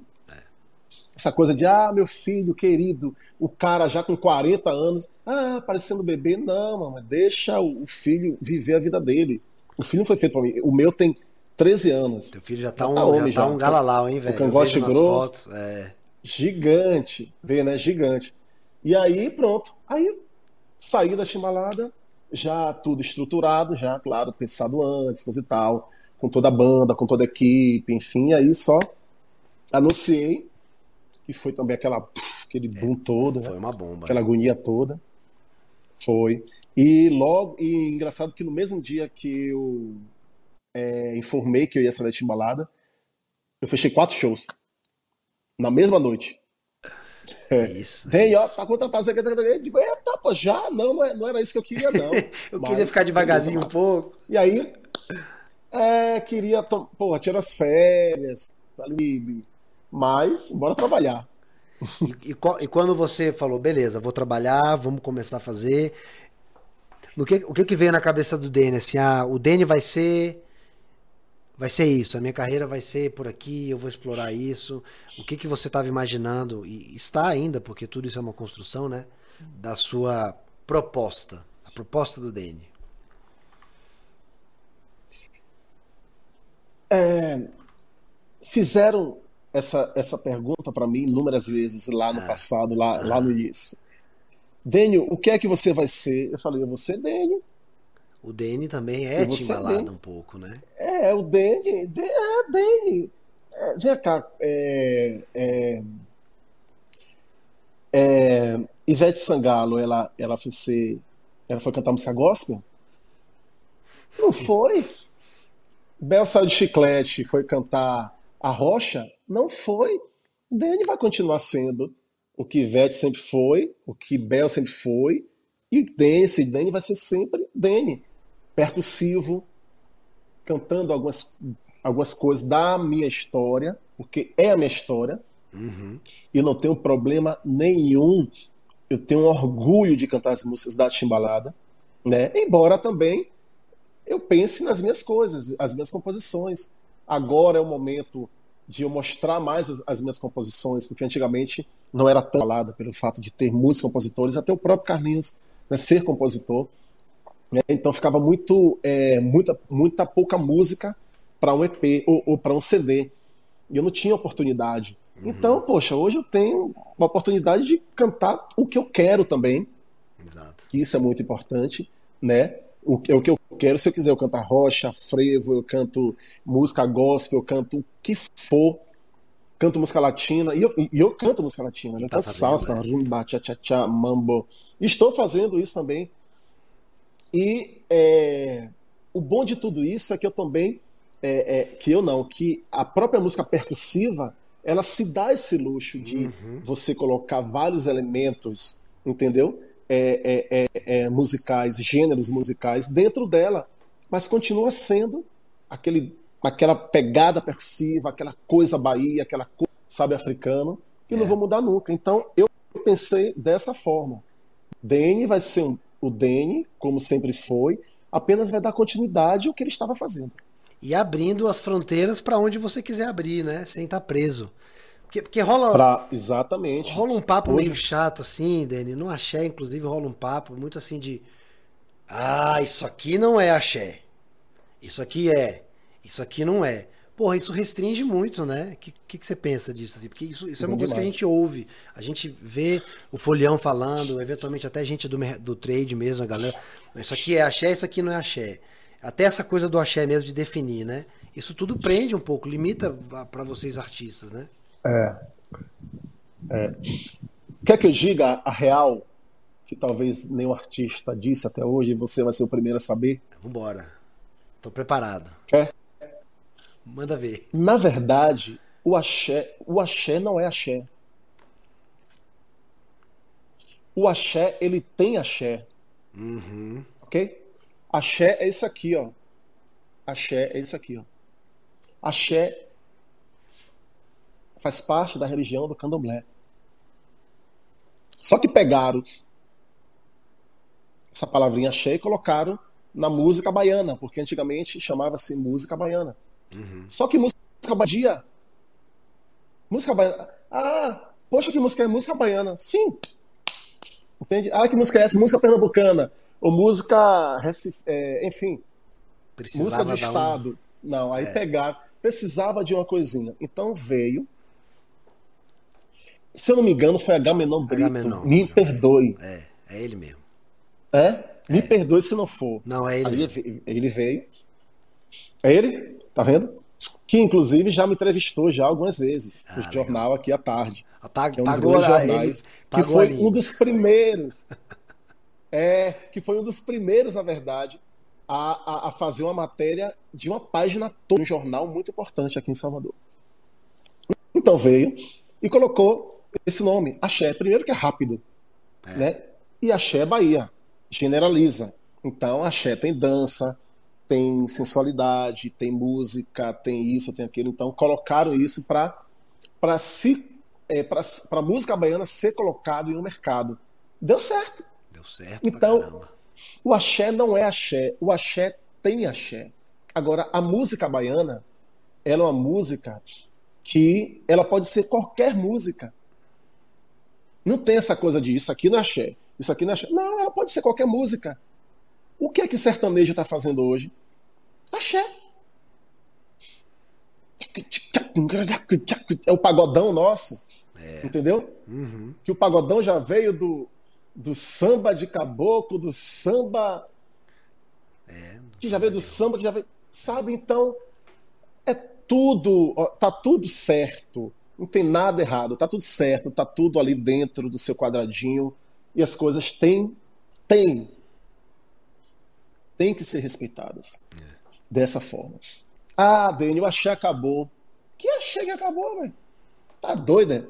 Essa coisa de, ah, meu filho querido, o cara já com 40 anos, ah, parecendo bebê. Não, mamãe, deixa o filho viver a vida dele. O filho não foi feito para mim. O meu tem 13 anos. Seu filho já tá, já um, tá homem, já tá um galalau, hein, velho? O cangote grosso. É. Gigante. Vê, né? Gigante. E aí, pronto. Aí, saí da chimbalada, já tudo estruturado, já, claro, pensado antes, coisa e tal, com toda a banda, com toda a equipe, enfim, aí só anunciei, e foi também aquela, aquele boom é, todo, foi né? uma bomba. Aquela agonia toda. Foi. E logo, e engraçado que no mesmo dia que eu é, informei que eu ia sair da Timbalada, eu fechei quatro shows. Na mesma noite. É. Isso. Vem, ó, tá contratado, você quer digo, eita, pô, já, não, não, é, não era isso que eu queria, não. *laughs* eu Mas, queria ficar devagarzinho um pouco. E aí, é, queria, pô, tirar as férias, ali, mas bora trabalhar. E, e, e, quando você falou, beleza, vou trabalhar, vamos começar a fazer. No que, o que, que veio na cabeça do Dene? Assim, ah, o Dene vai ser vai ser isso, a minha carreira vai ser por aqui, eu vou explorar isso. O que, que você estava imaginando, e está ainda, porque tudo isso é uma construção, né? Da sua proposta, a proposta do Dene. É, fizeram essa, essa pergunta para mim inúmeras vezes lá no é. passado, lá, lá no início. Dênio, o que é que você vai ser? Eu falei, eu vou ser Dênio. O Dene também é timbalado um pouco, né? É, o Dene, é, Dene. É, vem cá, é, é, é, Ivete Sangalo, ela, ela foi ser, ela foi cantar música gospel? Não *laughs* foi. Bel saiu de chiclete, foi cantar a rocha? Não foi. Dene vai continuar sendo o que Ivete sempre foi, o que Bel sempre foi, e Dene, esse Dene vai ser sempre Dene percussivo, cantando algumas, algumas coisas da minha história, porque é a minha história, uhum. e não tenho problema nenhum. Eu tenho orgulho de cantar as músicas da Timbalada, né? Embora também eu pense nas minhas coisas, as minhas composições. Agora é o momento de eu mostrar mais as, as minhas composições, porque antigamente não era tão falada pelo fato de ter muitos compositores, até o próprio Carlinhos né, ser compositor. Né? Então ficava muito, é, muita, muita pouca música para um EP ou, ou para um CD. E eu não tinha oportunidade. Uhum. Então, poxa, hoje eu tenho uma oportunidade de cantar o que eu quero também. Exato. Isso é muito importante, né? O, é o que eu quero. Se eu quiser, eu canto rocha, frevo, eu canto música gospel, eu canto o que for. Canto música latina. E eu, e eu canto música latina, né? Tá canto salsa, né? rumba, cha-cha-cha, mambo. Estou fazendo isso também e é, o bom de tudo isso é que eu também, é, é, que eu não, que a própria música percussiva, ela se dá esse luxo de uhum. você colocar vários elementos, entendeu? É, é, é, musicais, gêneros musicais dentro dela, mas continua sendo aquele, aquela pegada percussiva, aquela coisa Bahia, aquela coisa, sabe, africano, e não vou mudar nunca. Então eu pensei dessa forma. DN vai ser um o Dene, como sempre foi, apenas vai dar continuidade ao que ele estava fazendo. E abrindo as fronteiras para onde você quiser abrir, né? Sem estar tá preso. Porque, porque rola. Pra, exatamente. Rola um papo Hoje... meio chato, assim, Dani. No axé, inclusive, rola um papo muito assim de. Ah, isso aqui não é axé. Isso aqui é. Isso aqui não é. Porra, isso restringe muito, né? O que, que, que, você pensa disso? Assim? Porque isso, isso é uma coisa que a gente ouve. A gente vê o Folhão falando, eventualmente até gente do, do trade mesmo, a galera. Isso aqui é axé, isso aqui não é axé. Até essa coisa do axé mesmo de definir, né? Isso tudo prende um pouco, limita para vocês artistas, né? É. é. Quer que eu diga a real, que talvez nenhum artista disse até hoje, e você vai ser o primeiro a saber? Vambora. Tô preparado. Quer? Manda ver. Na verdade, o axé, o axé não é axé. O axé, ele tem axé. Uhum. Ok? Axé é isso aqui, ó. Axé é isso aqui, ó. Axé faz parte da religião do candomblé. Só que pegaram essa palavrinha axé e colocaram na música baiana, porque antigamente chamava-se música baiana. Uhum. Só que música badia. Música baiana. Ah, poxa, que música é música baiana? Sim. Entende? Ah, que música é essa? Música pernambucana. Ou música. É, enfim. Precisava música do Estado. Um... Não, aí é. pegar. Precisava de uma coisinha. Então veio. Se eu não me engano, foi Agamenon Brito. Agamenon. Me perdoe. É, é ele mesmo. É? Me é. perdoe se não for. Não, é ele. Aí ele veio. É ele? Tá vendo? Que inclusive já me entrevistou já algumas vezes ah, no jornal aqui à tarde. Pag que é um dos grandes jornais. que foi um dos primeiros. *laughs* é, que foi um dos primeiros, na verdade, a, a, a fazer uma matéria de uma página toda, um jornal muito importante aqui em Salvador. Então veio e colocou esse nome, Axé. Primeiro que é rápido, é. né? E Axé é Bahia, generaliza. Então Axé tem dança, tem sensualidade, tem música, tem isso, tem aquilo. Então colocaram isso para para se é, para a música baiana ser colocado em um mercado. Deu certo. Deu certo. Então o axé não é axé, o axé tem axé. Agora, a música baiana, ela é uma música que ela pode ser qualquer música. Não tem essa coisa de isso aqui não é axé, isso aqui não é axé. Não, ela pode ser qualquer música. O que é que o sertanejo está fazendo hoje? Axé. É o pagodão nosso. É. Entendeu? Uhum. Que o pagodão já veio do, do samba de caboclo, do samba. É, que já veio do samba, que já veio. Sabe? Então, é tudo. Tá tudo certo. Não tem nada errado. Tá tudo certo. Tá tudo ali dentro do seu quadradinho. E as coisas têm. Têm. Têm que ser respeitadas. É. Dessa forma. Ah, Daniel, achei acabou. Que achei que acabou, velho? Tá doido, né?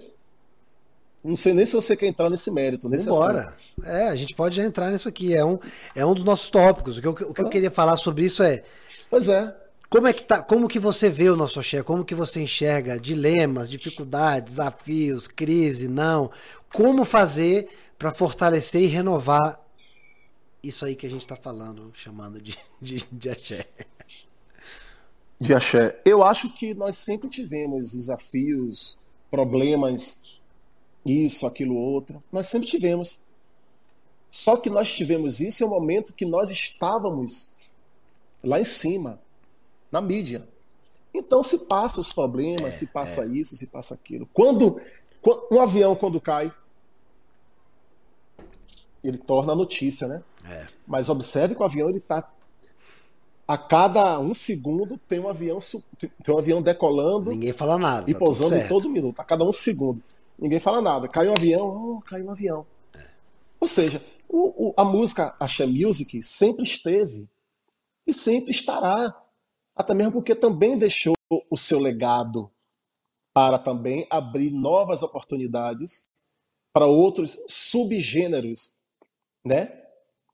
Não sei nem se você quer entrar nesse mérito, nesse Bora. É, a gente pode já entrar nisso aqui. É um, é um dos nossos tópicos. O que, eu, o que eu queria falar sobre isso é. Pois é. Como é que tá? Como que você vê o nosso axé? Como que você enxerga dilemas, dificuldades, desafios, crise, não? Como fazer para fortalecer e renovar isso aí que a gente está falando, chamando de, *laughs* de, de axé? De axé. Eu acho que nós sempre tivemos desafios, problemas isso, aquilo, outro. Nós sempre tivemos. Só que nós tivemos isso em um momento que nós estávamos lá em cima, na mídia. Então se passa os problemas, é, se passa é. isso, se passa aquilo. Quando, um avião quando cai, ele torna notícia, né? É. Mas observe que o avião ele está a cada um segundo tem um avião tem um avião decolando. Ninguém fala nada. E tá pousando em todo minuto. A cada um segundo ninguém fala nada. Caiu um avião, oh, caiu um avião. É. Ou seja, o, o, a música Axé Music sempre esteve e sempre estará. Até mesmo porque também deixou o seu legado para também abrir novas oportunidades para outros subgêneros, né?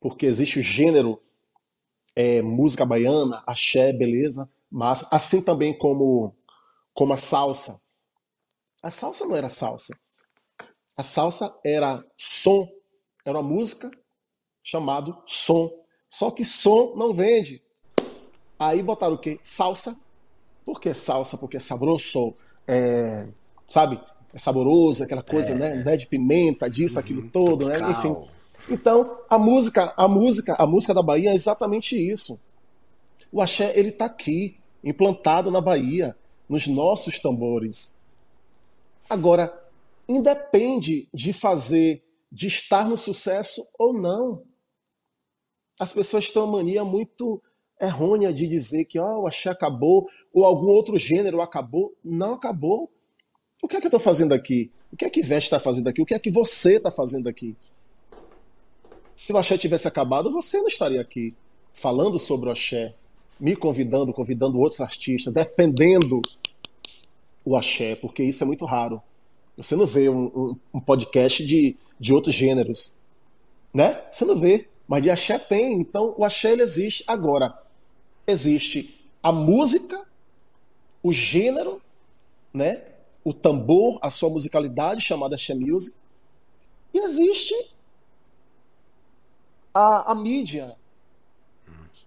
Porque existe o gênero é, música baiana, axé, beleza, mas assim também como como a salsa, a salsa não era salsa. A salsa era som, era uma música chamado som. Só que som não vende. Aí botaram o quê? Salsa. Por que salsa? Porque é saboroso, é, sabe? É saboroso, aquela coisa, é. né? né? De pimenta, disso, uhum, aquilo todo, né? Enfim. Então, a música, a música, a música da Bahia é exatamente isso. O axé, ele tá aqui, implantado na Bahia, nos nossos tambores. Agora, independe de fazer, de estar no sucesso ou não. As pessoas têm uma mania muito errônea de dizer que oh, o axé acabou, ou algum outro gênero acabou. Não acabou. O que é que eu estou fazendo aqui? O que é que Veste está fazendo aqui? O que é que você está fazendo aqui? Se o axé tivesse acabado, você não estaria aqui falando sobre o axé, me convidando, convidando outros artistas, defendendo o axé, porque isso é muito raro. Você não vê um, um, um podcast de, de outros gêneros, né? Você não vê, mas de axé tem. Então o axé ele existe. Agora, existe a música, o gênero, né? O tambor, a sua musicalidade chamada axé music, e existe a, a mídia,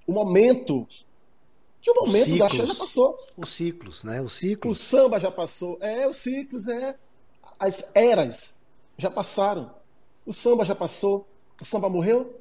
o momento que o momento ciclos, da axé já passou. Os ciclos, né? Os ciclos. O samba já passou. É, os ciclos, é. As eras já passaram. O samba já passou. O samba morreu?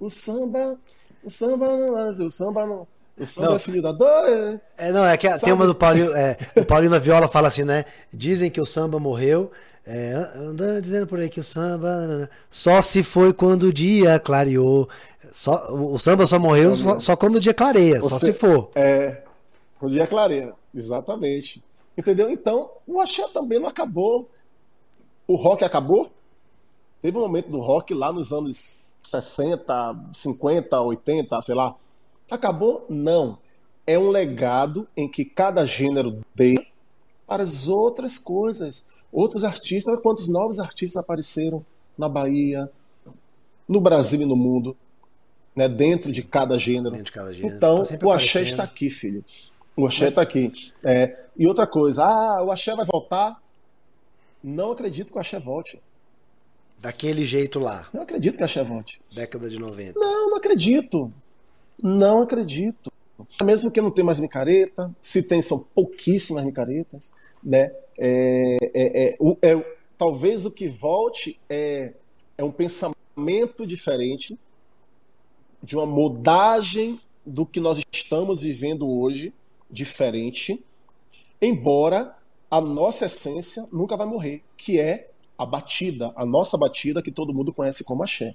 O samba. O samba não. O samba não. O samba não. é filho da dor. É, não, é que a, tem uma do Paulinho. É, *laughs* o Paulinho na Viola fala assim, né? Dizem que o samba morreu. É, andando dizendo por aí que o samba só se foi quando o dia clareou. Só, o samba só morreu só, só, quando o dia clareia, Você, só se for. É, o dia clareia, exatamente. Entendeu? Então, o axé também não acabou. O rock acabou? Teve um momento do rock lá nos anos 60, 50, 80, sei lá. Acabou? Não. É um legado em que cada gênero dê para as outras coisas. Outros artistas, quantos novos artistas apareceram na Bahia, no Brasil e no mundo né, dentro de cada gênero. De cada gênero. Então, tá o axé está aqui, filho. O axé está Mas... aqui. É, e outra coisa, ah, o axé vai voltar? Não acredito que o axé volte. Daquele jeito lá. Não acredito que o axé volte. Década de 90. Não, não acredito. Não acredito. Mesmo que não tenha mais micareta, se tem, são pouquíssimas micaretas, né? É, é, é, é, talvez o que volte é, é um pensamento diferente, de uma modagem do que nós estamos vivendo hoje, diferente, embora a nossa essência nunca vai morrer, que é a batida, a nossa batida que todo mundo conhece como axé.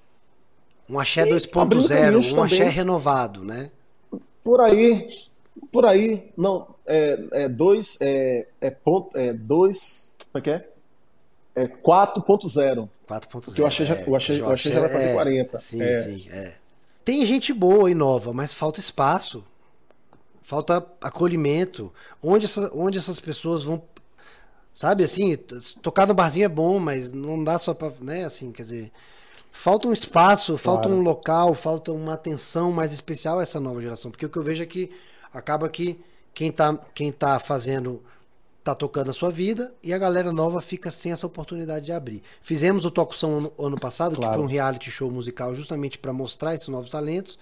Um axé 2.0, um axé renovado, né? Por aí, por aí, não, é, é dois, é, é ponto, é dois, como é que é? É 4.0. 4.0. Porque eu achei, já, eu achei, eu achei já vai fazer é, 40. Sim, é. sim, é. Tem gente boa e nova, mas falta espaço. Falta acolhimento. Onde, essa, onde essas pessoas vão Sabe, assim, tocar no barzinho é bom, mas não dá só pra, né, assim, quer dizer, falta um espaço, falta claro. um local, falta uma atenção mais especial a essa nova geração, porque o que eu vejo é que acaba que quem tá, quem tá fazendo tá tocando a sua vida e a galera nova fica sem essa oportunidade de abrir. Fizemos o Toco São ano, ano passado, claro. que foi um reality show musical justamente para mostrar esses novos talentos.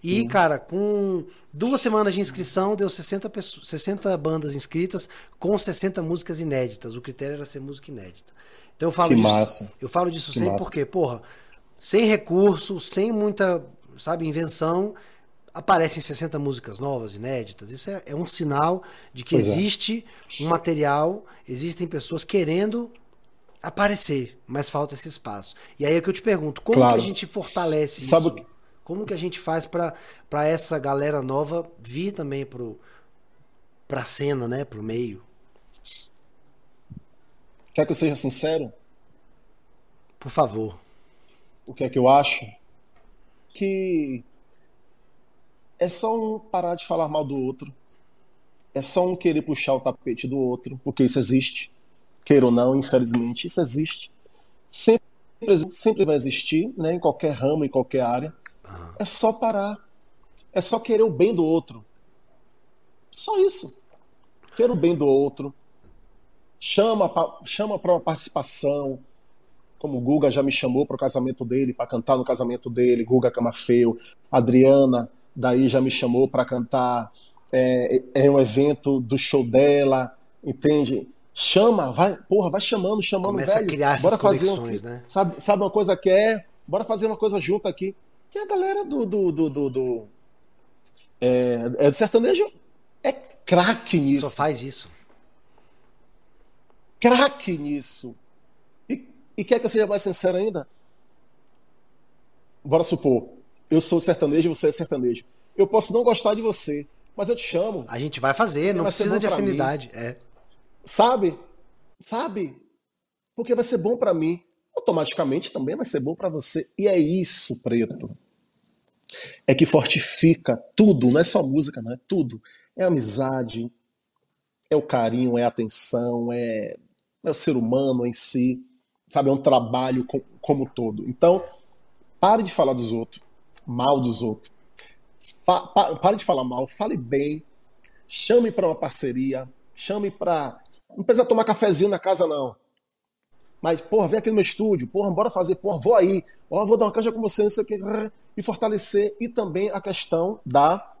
E, Sim. cara, com duas semanas de inscrição, deu 60, pessoas, 60 bandas inscritas com 60 músicas inéditas. O critério era ser música inédita. Então eu falo que disso. Massa. Eu falo disso que sempre massa. porque, porra, sem recurso, sem muita, sabe, invenção, aparecem 60 músicas novas, inéditas. Isso é, é um sinal de que pois é. existe é. um material, existem pessoas querendo aparecer, mas falta esse espaço. E aí é que eu te pergunto, como claro. que a gente fortalece Sabe isso? Como que a gente faz para essa galera nova vir também pro pra cena, né, pro meio? Quer que eu seja sincero? Por favor. O que é que eu acho? Que é só um parar de falar mal do outro. É só um querer puxar o tapete do outro, porque isso existe. Queira ou não, infelizmente, isso existe. Sempre, sempre vai existir, né, em qualquer ramo, em qualquer área. É só parar. É só querer o bem do outro. Só isso. Querer o bem do outro. Chama, chama para uma participação, como o Guga já me chamou para o casamento dele, para cantar no casamento dele, Guga Camafeu, Adriana daí já me chamou para cantar é, é, um evento do show dela, entende? Chama, vai, porra, vai chamando, chamando, Começa velho. A criar bora fazer um, né? sabe, sabe uma coisa que é? Bora fazer uma coisa junto aqui. Que a galera do do, do, do, do é, é do sertanejo é craque nisso. Só faz isso. Craque nisso. E, e quer que eu seja mais sincero ainda? Bora supor, eu sou sertanejo, você é sertanejo. Eu posso não gostar de você, mas eu te chamo. A gente vai fazer, não precisa de afinidade. É. Sabe? Sabe? Porque vai ser bom para mim. Automaticamente também vai ser bom para você. E é isso, preto. É que fortifica tudo, não é só música, não é tudo. É amizade, é o carinho, é a atenção, é, é o ser humano em si, sabe? É um trabalho com, como todo. Então, pare de falar dos outros mal dos outros. Pa, pa, pare de falar mal, fale bem. Chame para uma parceria. Chame para. Não precisa tomar cafezinho na casa, não. Mas, porra, vem aqui no meu estúdio, porra, bora fazer, porra, vou aí, ó, vou dar uma caixa com você, não sei o que, e fortalecer. E também a questão da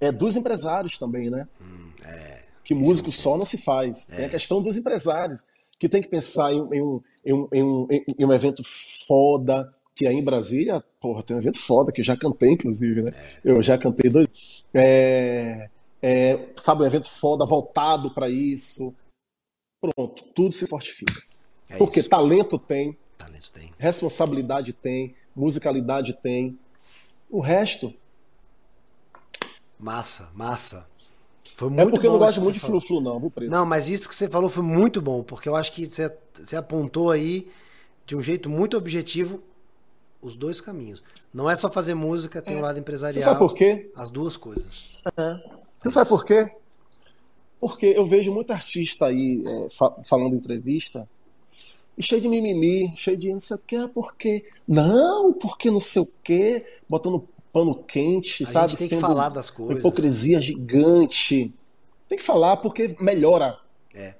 é, dos empresários também, né? Hum, é, que músico só não se faz. É. Tem a questão dos empresários, que tem que pensar em, em, um, em, um, em um evento foda, que aí em Brasília, porra, tem um evento foda, que eu já cantei, inclusive, né? É. Eu já cantei dois. É, é, sabe, um evento foda voltado para isso. Pronto, tudo se fortifica. É Porque isso. talento tem, talento tem, responsabilidade tem, musicalidade tem. O resto. Massa, massa. Foi muito é porque eu não gosto muito de flu-flu, não, viu, Preto? Não, mas isso que você falou foi muito bom, porque eu acho que você, você apontou aí de um jeito muito objetivo os dois caminhos. Não é só fazer música, tem o é. um lado empresarial. Você sabe por quê? As duas coisas. É. Você sabe por quê? Porque eu vejo muito artista aí é, fa falando em entrevista e cheio de mimimi, cheio de não sei o que, ah, por quê? Não, porque não sei o quê, botando pano quente, A sabe? Gente tem Sendo que falar das coisas. hipocrisia gigante. Tem que falar porque melhora. É.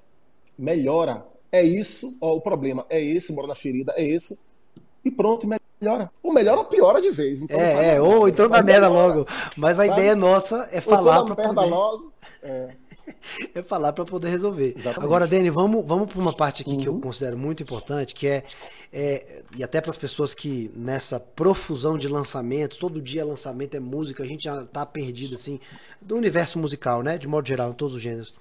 Melhora. É isso, ó, o problema é esse, mora na ferida, é esse. E pronto, melhora. melhora. Ou melhora ou piora de vez. Então é, é ou então dá merda logo. Mas a Sabe? ideia nossa é falar para poder... logo. É. *laughs* é falar para poder resolver. Exatamente. Agora, Dani, vamos, vamos para uma parte aqui uhum. que eu uhum. considero muito importante, que é, é e até para as pessoas que nessa profusão de lançamentos, todo dia lançamento é música, a gente já tá perdido assim do universo musical, né, de modo geral, em todos os gêneros.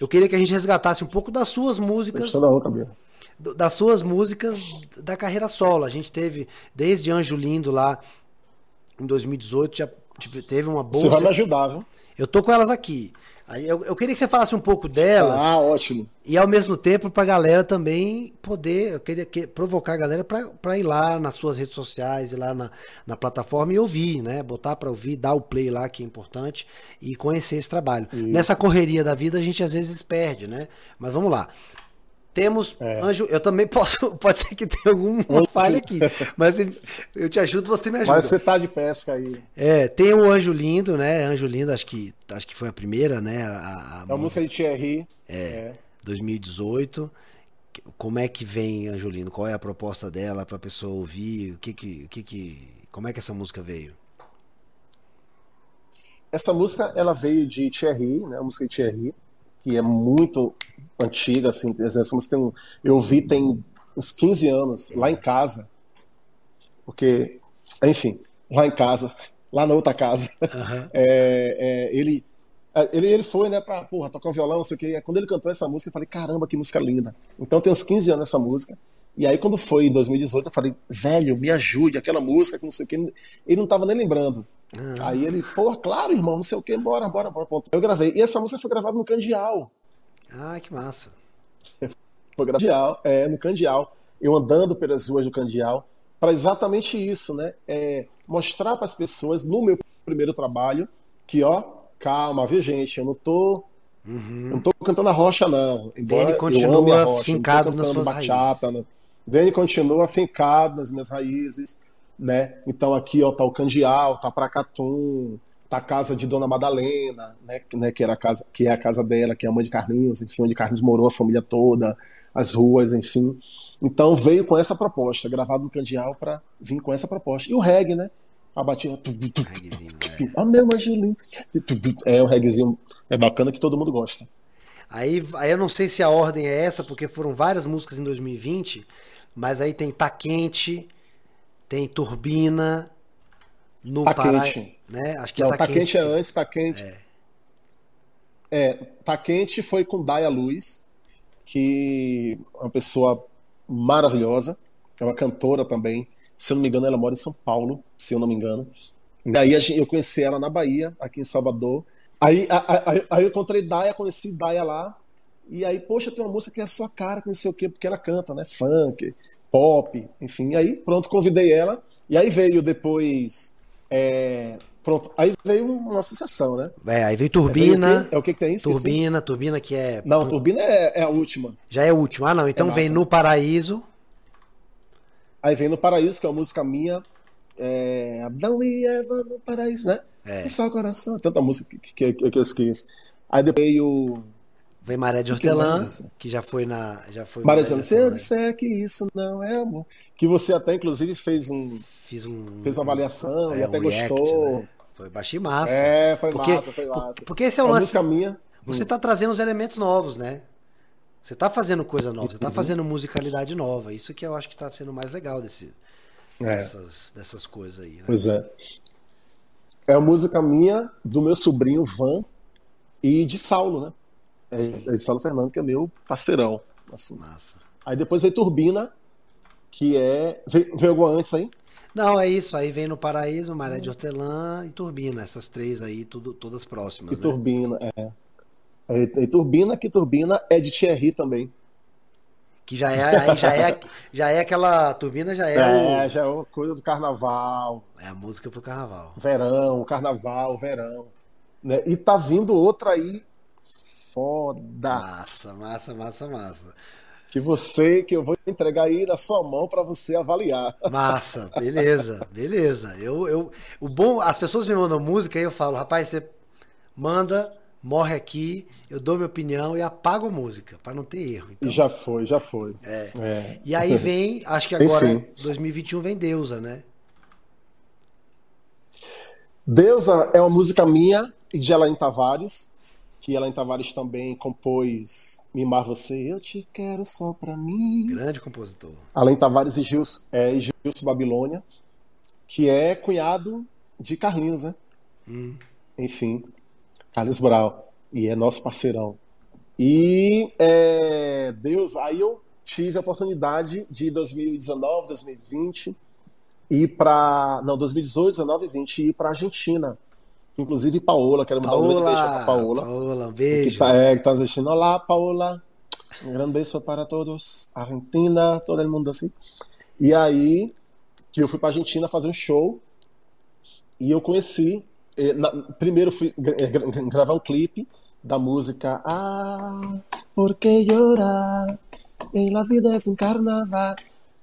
Eu queria que a gente resgatasse um pouco das suas músicas. Outra, das suas músicas da carreira solo. A gente teve desde Anjo Lindo lá em 2018, já teve uma boa. Você vai me ajudar, viu? Eu tô com elas aqui. Eu, eu queria que você falasse um pouco delas. Ah, ótimo. E ao mesmo tempo pra galera também poder. Eu queria que, provocar a galera para ir lá nas suas redes sociais, ir lá na, na plataforma e ouvir, né? Botar para ouvir, dar o play lá, que é importante, e conhecer esse trabalho. Isso. Nessa correria da vida a gente às vezes perde, né? Mas vamos lá. Temos é. anjo. Eu também posso. *laughs* Pode ser que tenha alguma falha aqui. Mas eu te ajudo, você me ajuda. Mas você tá de pesca aí. É, tem o Anjo Lindo, né? Anjo Lindo, acho que, acho que foi a primeira, né? A, a, a é música de Thierry. É, é. 2018. Como é que vem Anjo Lindo? Qual é a proposta dela para a pessoa ouvir? O que que, o que que, como é que essa música veio? Essa música ela veio de Thierry, né? A música de Thierry que é muito antiga, assim, essa música tem um, eu vi tem uns 15 anos, lá em casa, porque, enfim, lá em casa, lá na outra casa, uhum. *laughs* é, é, ele, ele, ele foi, né, pra, porra, tocar um violão, não sei o que, quando ele cantou essa música, eu falei, caramba, que música linda. Então tem uns 15 anos essa música, e aí quando foi em 2018, eu falei, velho, me ajude, aquela música que não sei o que, ele não tava nem lembrando. Ah. Aí ele, pô, claro, irmão, não sei o que, bora, bora, bora. Ponto. Eu gravei. E essa música foi gravada no Candial. Ah, que massa. *laughs* Candial, é, no Candial. Eu andando pelas ruas do Candial, para exatamente isso, né? É, mostrar para as pessoas, no meu primeiro trabalho, que, ó, calma, viu, gente? Eu não tô. Uhum. Eu não tô cantando a rocha, não. Embora Dele continua rocha, fincado nas suas bachata, raízes. Né? Dele continua fincado nas minhas raízes né? Então aqui ó tá o Candial, tá Pracatum, tá a casa de Dona Madalena, né? né? Que era casa, que é a casa dela, que é a mãe de Carlinhos, enfim, onde Carlinhos morou a família toda, as ruas, enfim. Então veio com essa proposta, gravado no Candial para vir com essa proposta. E o reggae, né? A batida. Ah, meu Angelim. É o reggaezinho é bacana que todo mundo gosta. Aí, aí eu não sei se a ordem é essa, porque foram várias músicas em 2020, mas aí tem Tá Quente, tem turbina no tá Pará, quente. né? Acho que Não, tá, tá quente. quente é antes, tá quente. É. é, tá quente foi com Daya Luz, que é uma pessoa maravilhosa, é uma cantora também. Se eu não me engano, ela mora em São Paulo, se eu não me engano. Daí eu conheci ela na Bahia, aqui em Salvador. Aí, aí, aí eu encontrei Daya, conheci Daya lá. E aí, poxa, tem uma música que é a sua cara, que não sei o quê, porque ela canta, né? Funk, pop, enfim. Aí, pronto, convidei ela. E aí veio depois. É, pronto, aí veio uma associação, né? É, aí veio Turbina. É o que, que tem isso? Turbina, Turbina que é. Não, Turbina é, é, a última. Já é a última. Ah, não. Então é vem No Paraíso. Aí vem No Paraíso, que é uma música minha. É, Adão e Eva no Paraíso, né? É. E só o coração. Tanta música que, que, que, que eu esqueço. Aí depois veio Vem Maré de Hortelã, que já foi na. Já foi Maré de Hortelã. Se eu disser que isso não é amor. Que você até, inclusive, fez um. Fiz um. Fez uma avaliação é, e até um react, gostou. Né? Foi baixinho massa. É, foi porque, massa, foi massa. Porque esse é o lance. Música minha. Você está trazendo os elementos novos, né? Você está fazendo coisa nova, você está uhum. fazendo musicalidade nova. Isso que eu acho que está sendo mais legal desse, é. dessas, dessas coisas aí. Né? Pois é. É a música minha, do meu sobrinho Van e de Saulo, né? É, é de Saulo Fernando, que é meu parceirão. Assim. Massa. Aí depois vem Turbina, que é. Veio, veio alguma antes aí? Não, é isso. Aí vem no Paraíso, Maré de Hortelã e Turbina. Essas três aí, tudo, todas próximas. E né? Turbina, é. E, e Turbina, que Turbina é de Thierry também. Que já é, já é, já é aquela turbina, já é. É, o... já é coisa do carnaval. É a música pro carnaval. Verão, carnaval, verão. Né? E tá vindo outra aí foda. Massa, massa, massa, massa. Que você, que eu vou entregar aí na sua mão para você avaliar. Massa, beleza, beleza. Eu, eu, o bom, as pessoas me mandam música e eu falo, rapaz, você manda, morre aqui, eu dou minha opinião e apago a música, para não ter erro. Então, e já foi, já foi. É. é. E aí *laughs* vem, acho que agora, Enfim. 2021 vem Deusa, né? Deusa é uma música minha e de Elaine Tavares, que Elaine Tavares também compôs Mimar Você, Eu Te Quero Só Pra Mim. Grande compositor. Elaine Tavares e Gilson, é, e Gilson Babilônia, que é cunhado de Carlinhos, né? Hum. Enfim, Carlos Brau, e é nosso parceirão. E é, Deus, aí eu tive a oportunidade de 2019, 2020 ir para não 2018, 19 e 20 ir para Argentina. Inclusive Paola, quero mandar Paola, um beijo para Paola. Paola, um beijo. Que tá, é, que tá assistindo. Olá, Paola. Um grande beijo para todos. Argentina, todo mundo assim. E aí que eu fui para Argentina fazer um show e eu conheci é, na, primeiro fui é, gravar um clipe da música Ah, por que llorar? Em la vida é um carnaval.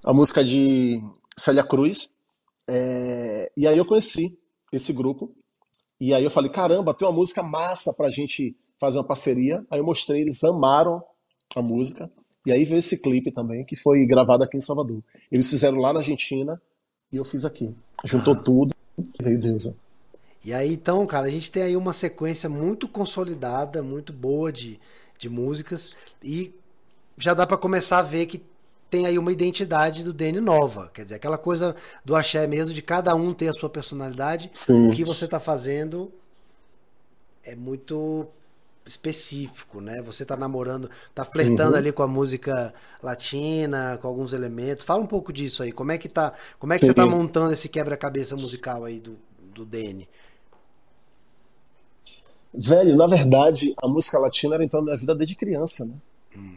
A música de Célia Cruz. É, e aí eu conheci esse grupo. E aí eu falei, caramba, tem uma música massa pra gente fazer uma parceria. Aí eu mostrei, eles amaram a música. E aí veio esse clipe também, que foi gravado aqui em Salvador. Eles fizeram lá na Argentina e eu fiz aqui. Juntou ah. tudo e veio Deusa. E aí, então, cara, a gente tem aí uma sequência muito consolidada, muito boa de, de músicas e já dá para começar a ver que tem aí uma identidade do Danny nova. Quer dizer, aquela coisa do axé mesmo, de cada um ter a sua personalidade. Sim. O que você tá fazendo é muito específico, né? Você tá namorando, tá flertando uhum. ali com a música latina, com alguns elementos. Fala um pouco disso aí. Como é que tá, como é que Sim. você tá montando esse quebra-cabeça musical aí do, do Danny? Velho, na verdade, a música latina era então na minha vida desde criança, né? Hum.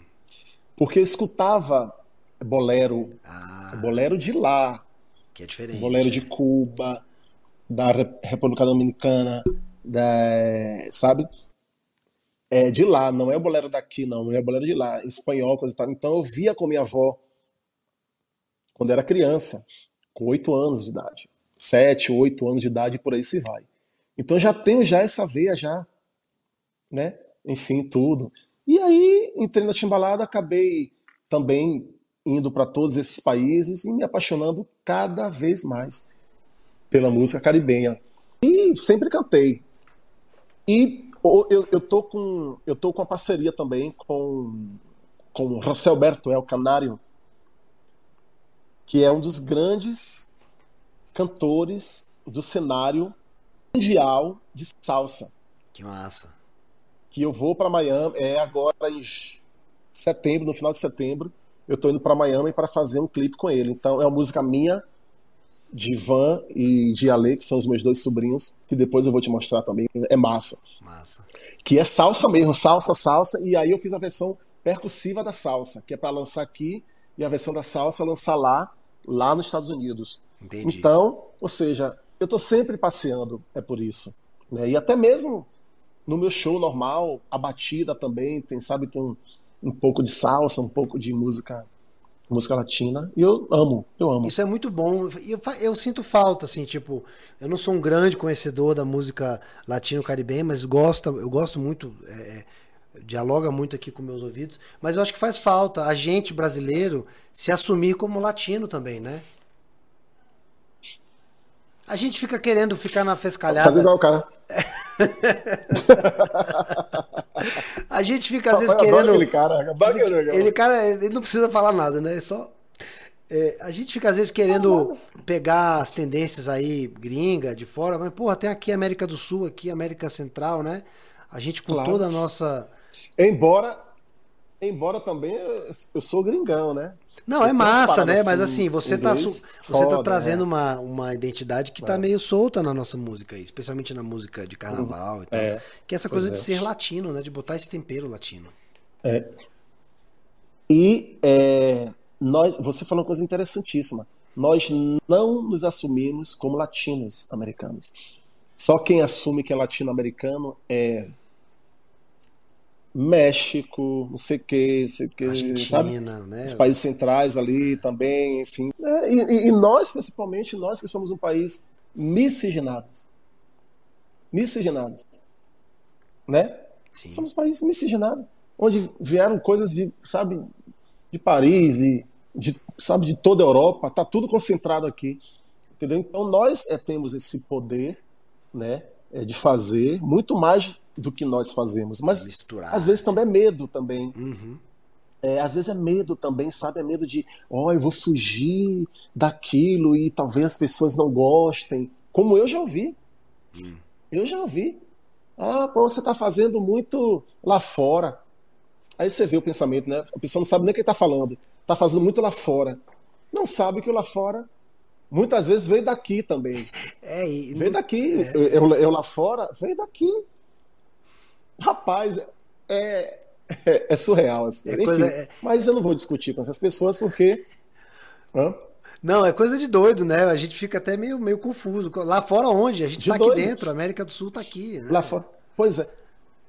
Porque eu escutava bolero, ah, bolero de lá, que é diferente. Bolero de Cuba, da República Dominicana, da, sabe? É de lá, não é o bolero daqui, não, não é o bolero de lá, espanhol, coisa e tal. Então eu via com minha avó quando era criança, com oito anos de idade, sete, oito anos de idade, por aí se vai. Então já tenho já essa veia já, né? Enfim, tudo. E aí entrei na timbalada, acabei também indo para todos esses países e me apaixonando cada vez mais pela música caribenha. E sempre cantei. E eu, eu tô com eu tô com a parceria também com com Alberto El Canário, que é um dos grandes cantores do cenário mundial de salsa. Que massa. Que eu vou para Miami, é agora em setembro, no final de setembro, eu tô indo para Miami para fazer um clipe com ele. Então é uma música minha, de Ivan e de Ale, que são os meus dois sobrinhos, que depois eu vou te mostrar também. É massa. Massa. Que é salsa mesmo, salsa, salsa. E aí eu fiz a versão percussiva da salsa, que é para lançar aqui, e a versão da salsa lançar lá, lá nos Estados Unidos. Entendi. Então, ou seja, eu estou sempre passeando, é por isso. Né? E até mesmo no meu show normal, a batida também, tem, sabe, tem um, pouco de salsa, um pouco de música música latina. E eu amo, eu amo. Isso é muito bom. Eu, eu sinto falta, assim, tipo, eu não sou um grande conhecedor da música latino-caribenha, mas gosto, eu gosto muito, é, é, dialoga muito aqui com meus ouvidos, mas eu acho que faz falta a gente brasileiro se assumir como latino também, né? A gente fica querendo ficar na fescalhada. Faz igual o cara. *laughs* a gente fica às vezes eu querendo. Aquele cara, ele, ele, cara, ele não precisa falar nada, né? Só. É, a gente fica às vezes querendo pegar as tendências aí gringa de fora, mas porra, tem aqui América do Sul, aqui América Central, né? A gente com claro. toda a nossa. Embora, embora também eu sou gringão, né? Não, é massa, né? Mas assim, você está você tá foda, tá trazendo é. uma, uma identidade que está meio solta na nossa música, especialmente na música de carnaval e tal. É. Que é essa coisa de é. ser latino, né? De botar esse tempero latino. É. E é, nós, você falou uma coisa interessantíssima. Nós não nos assumimos como latinos americanos. Só quem assume que é latino-americano é México, não sei o que, sei que, Argentina, sabe? Né? Os países centrais ali também, enfim. É, e, e, nós, principalmente, nós que somos um país miscigenados. Miscigenados. Né? Sim. Somos um país miscigenado, onde vieram coisas de, sabe, de Paris e de, sabe, de toda a Europa, tá tudo concentrado aqui. Entendeu? Então nós é, temos esse poder, né, é, de fazer muito mais do que nós fazemos. Mas Misturar. às vezes também é medo também. Uhum. É, às vezes é medo também, sabe? É medo de, ó, oh, eu vou fugir daquilo e talvez as pessoas não gostem. Como eu já ouvi. Hum. Eu já ouvi. Ah, pô, você está fazendo muito lá fora. Aí você vê o pensamento, né? A pessoa não sabe nem o que está falando. Está fazendo muito lá fora. Não sabe que o lá fora muitas vezes veio daqui também. *laughs* É, e... Veio daqui. É. Eu, eu, lá fora, veio daqui. Rapaz, é, é, é surreal. Assim. É Enfim, coisa, é mas eu não vou discutir com essas pessoas porque. Hã? Não, é coisa de doido, né? A gente fica até meio, meio confuso. Lá fora onde? A gente de tá doido. aqui dentro, a América do Sul tá aqui. Né? Lá fora. Pois é.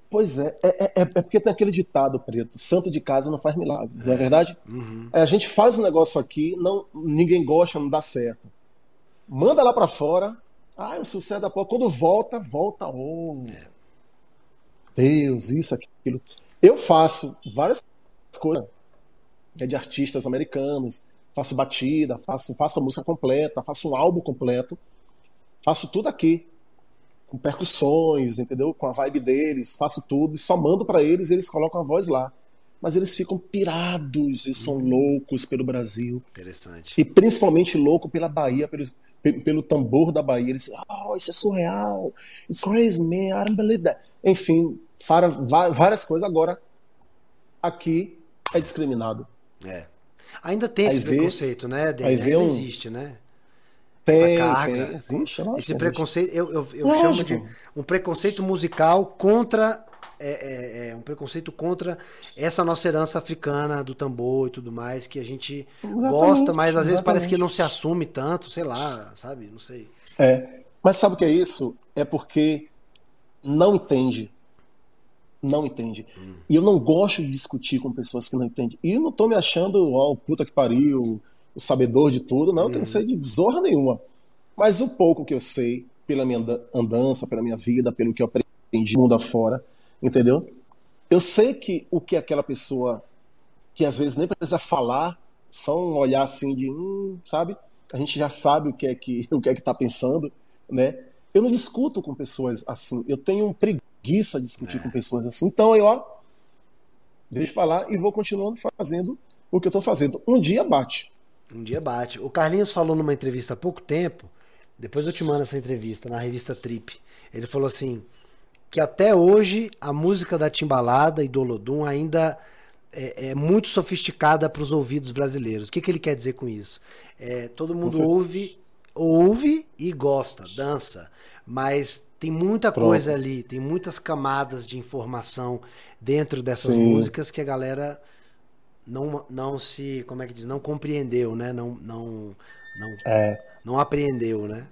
Pois é, é, é, é, porque tem aquele ditado preto: santo de casa não faz milagre, não é verdade? Uhum. É, a gente faz um negócio aqui, não, ninguém gosta, não dá certo. Manda lá para fora, ah, o sucesso da porra. Quando volta, volta, oh, é. Deus, isso, aquilo. Eu faço várias coisas né, de artistas americanos, faço batida, faço, faço a música completa, faço um álbum completo, faço tudo aqui, com percussões, entendeu? Com a vibe deles, faço tudo e só mando para eles e eles colocam a voz lá. Mas eles ficam pirados, eles são uhum. loucos pelo Brasil. Interessante. E principalmente louco pela Bahia, pelo, pelo, pelo tambor da Bahia. Eles oh, isso é surreal. It's crazy, man. I don't believe that. Enfim, várias coisas. Agora, aqui é discriminado. É. Ainda tem aí esse vê, preconceito, né? Aí vê Ainda um... existe, né? Tem, Essa carga. Tem, existe, esse preconceito, eu, eu, eu chamo de um preconceito musical contra. É, é, é, um preconceito contra essa nossa herança africana do tambor e tudo mais, que a gente exatamente, gosta, mas às exatamente. vezes parece que não se assume tanto, sei lá, sabe? Não sei. É. Mas sabe o que é isso? É porque não entende não entende. Hum. E eu não gosto de discutir com pessoas que não entendem. E eu não tô me achando, ó, oh, puta que pariu, o sabedor de tudo, não, hum. eu não sei de zorra nenhuma. Mas o pouco que eu sei, pela minha andança, pela minha vida, pelo que eu aprendi mundo afora, entendeu? Eu sei que o que aquela pessoa, que às vezes nem precisa falar, só um olhar assim de, hum, sabe? A gente já sabe o que é que *laughs* o que é que tá pensando, né? Eu não discuto com pessoas assim. Eu tenho preguiça de discutir é. com pessoas assim. Então eu, ó, deixo pra lá e vou continuando fazendo o que eu tô fazendo. Um dia bate. Um dia bate. O Carlinhos falou numa entrevista há pouco tempo, depois eu te mando essa entrevista, na revista Trip. Ele falou assim, que até hoje a música da Timbalada e do Olodum ainda é, é muito sofisticada para os ouvidos brasileiros. O que, que ele quer dizer com isso? É, todo mundo ouve, ouve e gosta, dança, mas tem muita Pronto. coisa ali, tem muitas camadas de informação dentro dessas Sim. músicas que a galera não, não se, como é que diz, não compreendeu, né? Não, não, não, é. não apreendeu, né?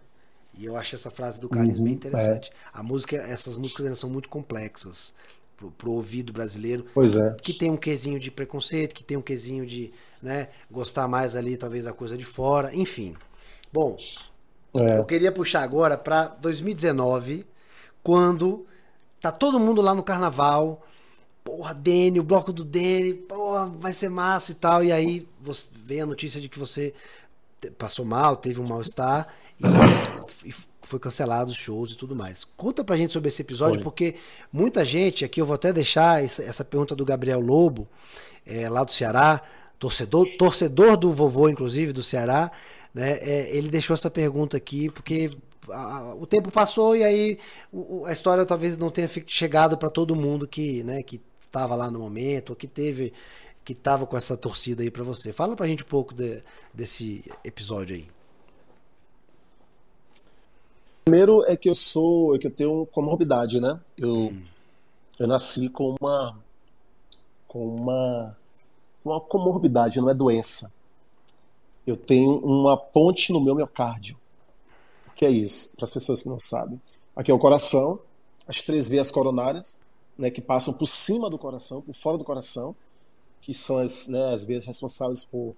E eu acho essa frase do Carlinhos uhum, bem interessante. É. A música, essas músicas ainda são muito complexas pro, pro ouvido brasileiro. Pois é. Que tem um quesinho de preconceito, que tem um quesinho de, né, gostar mais ali talvez da coisa de fora, enfim. Bom, é. Eu queria puxar agora para 2019, quando tá todo mundo lá no carnaval. Porra, Dene, o bloco do Dene, porra, vai ser massa e tal. E aí você, vem a notícia de que você passou mal, teve um mal-estar e, e, foi cancelado os shows e tudo mais. Conta pra gente sobre esse episódio, foi. porque muita gente, aqui eu vou até deixar essa, pergunta do Gabriel Lobo, é, lá do Ceará, torcedor, torcedor do vovô, inclusive, do Ceará. Né? É, ele deixou essa pergunta aqui porque a, o tempo passou e aí o, a história talvez não tenha chegado para todo mundo que né, que estava lá no momento ou que teve que estava com essa torcida aí para você. Fala para a gente um pouco de, desse episódio aí. Primeiro é que eu sou, é que eu tenho comorbidade, né? Eu, hum. eu nasci com uma com uma uma comorbidade, não é doença eu tenho uma ponte no meu miocárdio. O que é isso? Para as pessoas que não sabem. Aqui é o coração, as três veias coronárias, né, que passam por cima do coração, por fora do coração, que são as, né, as veias responsáveis por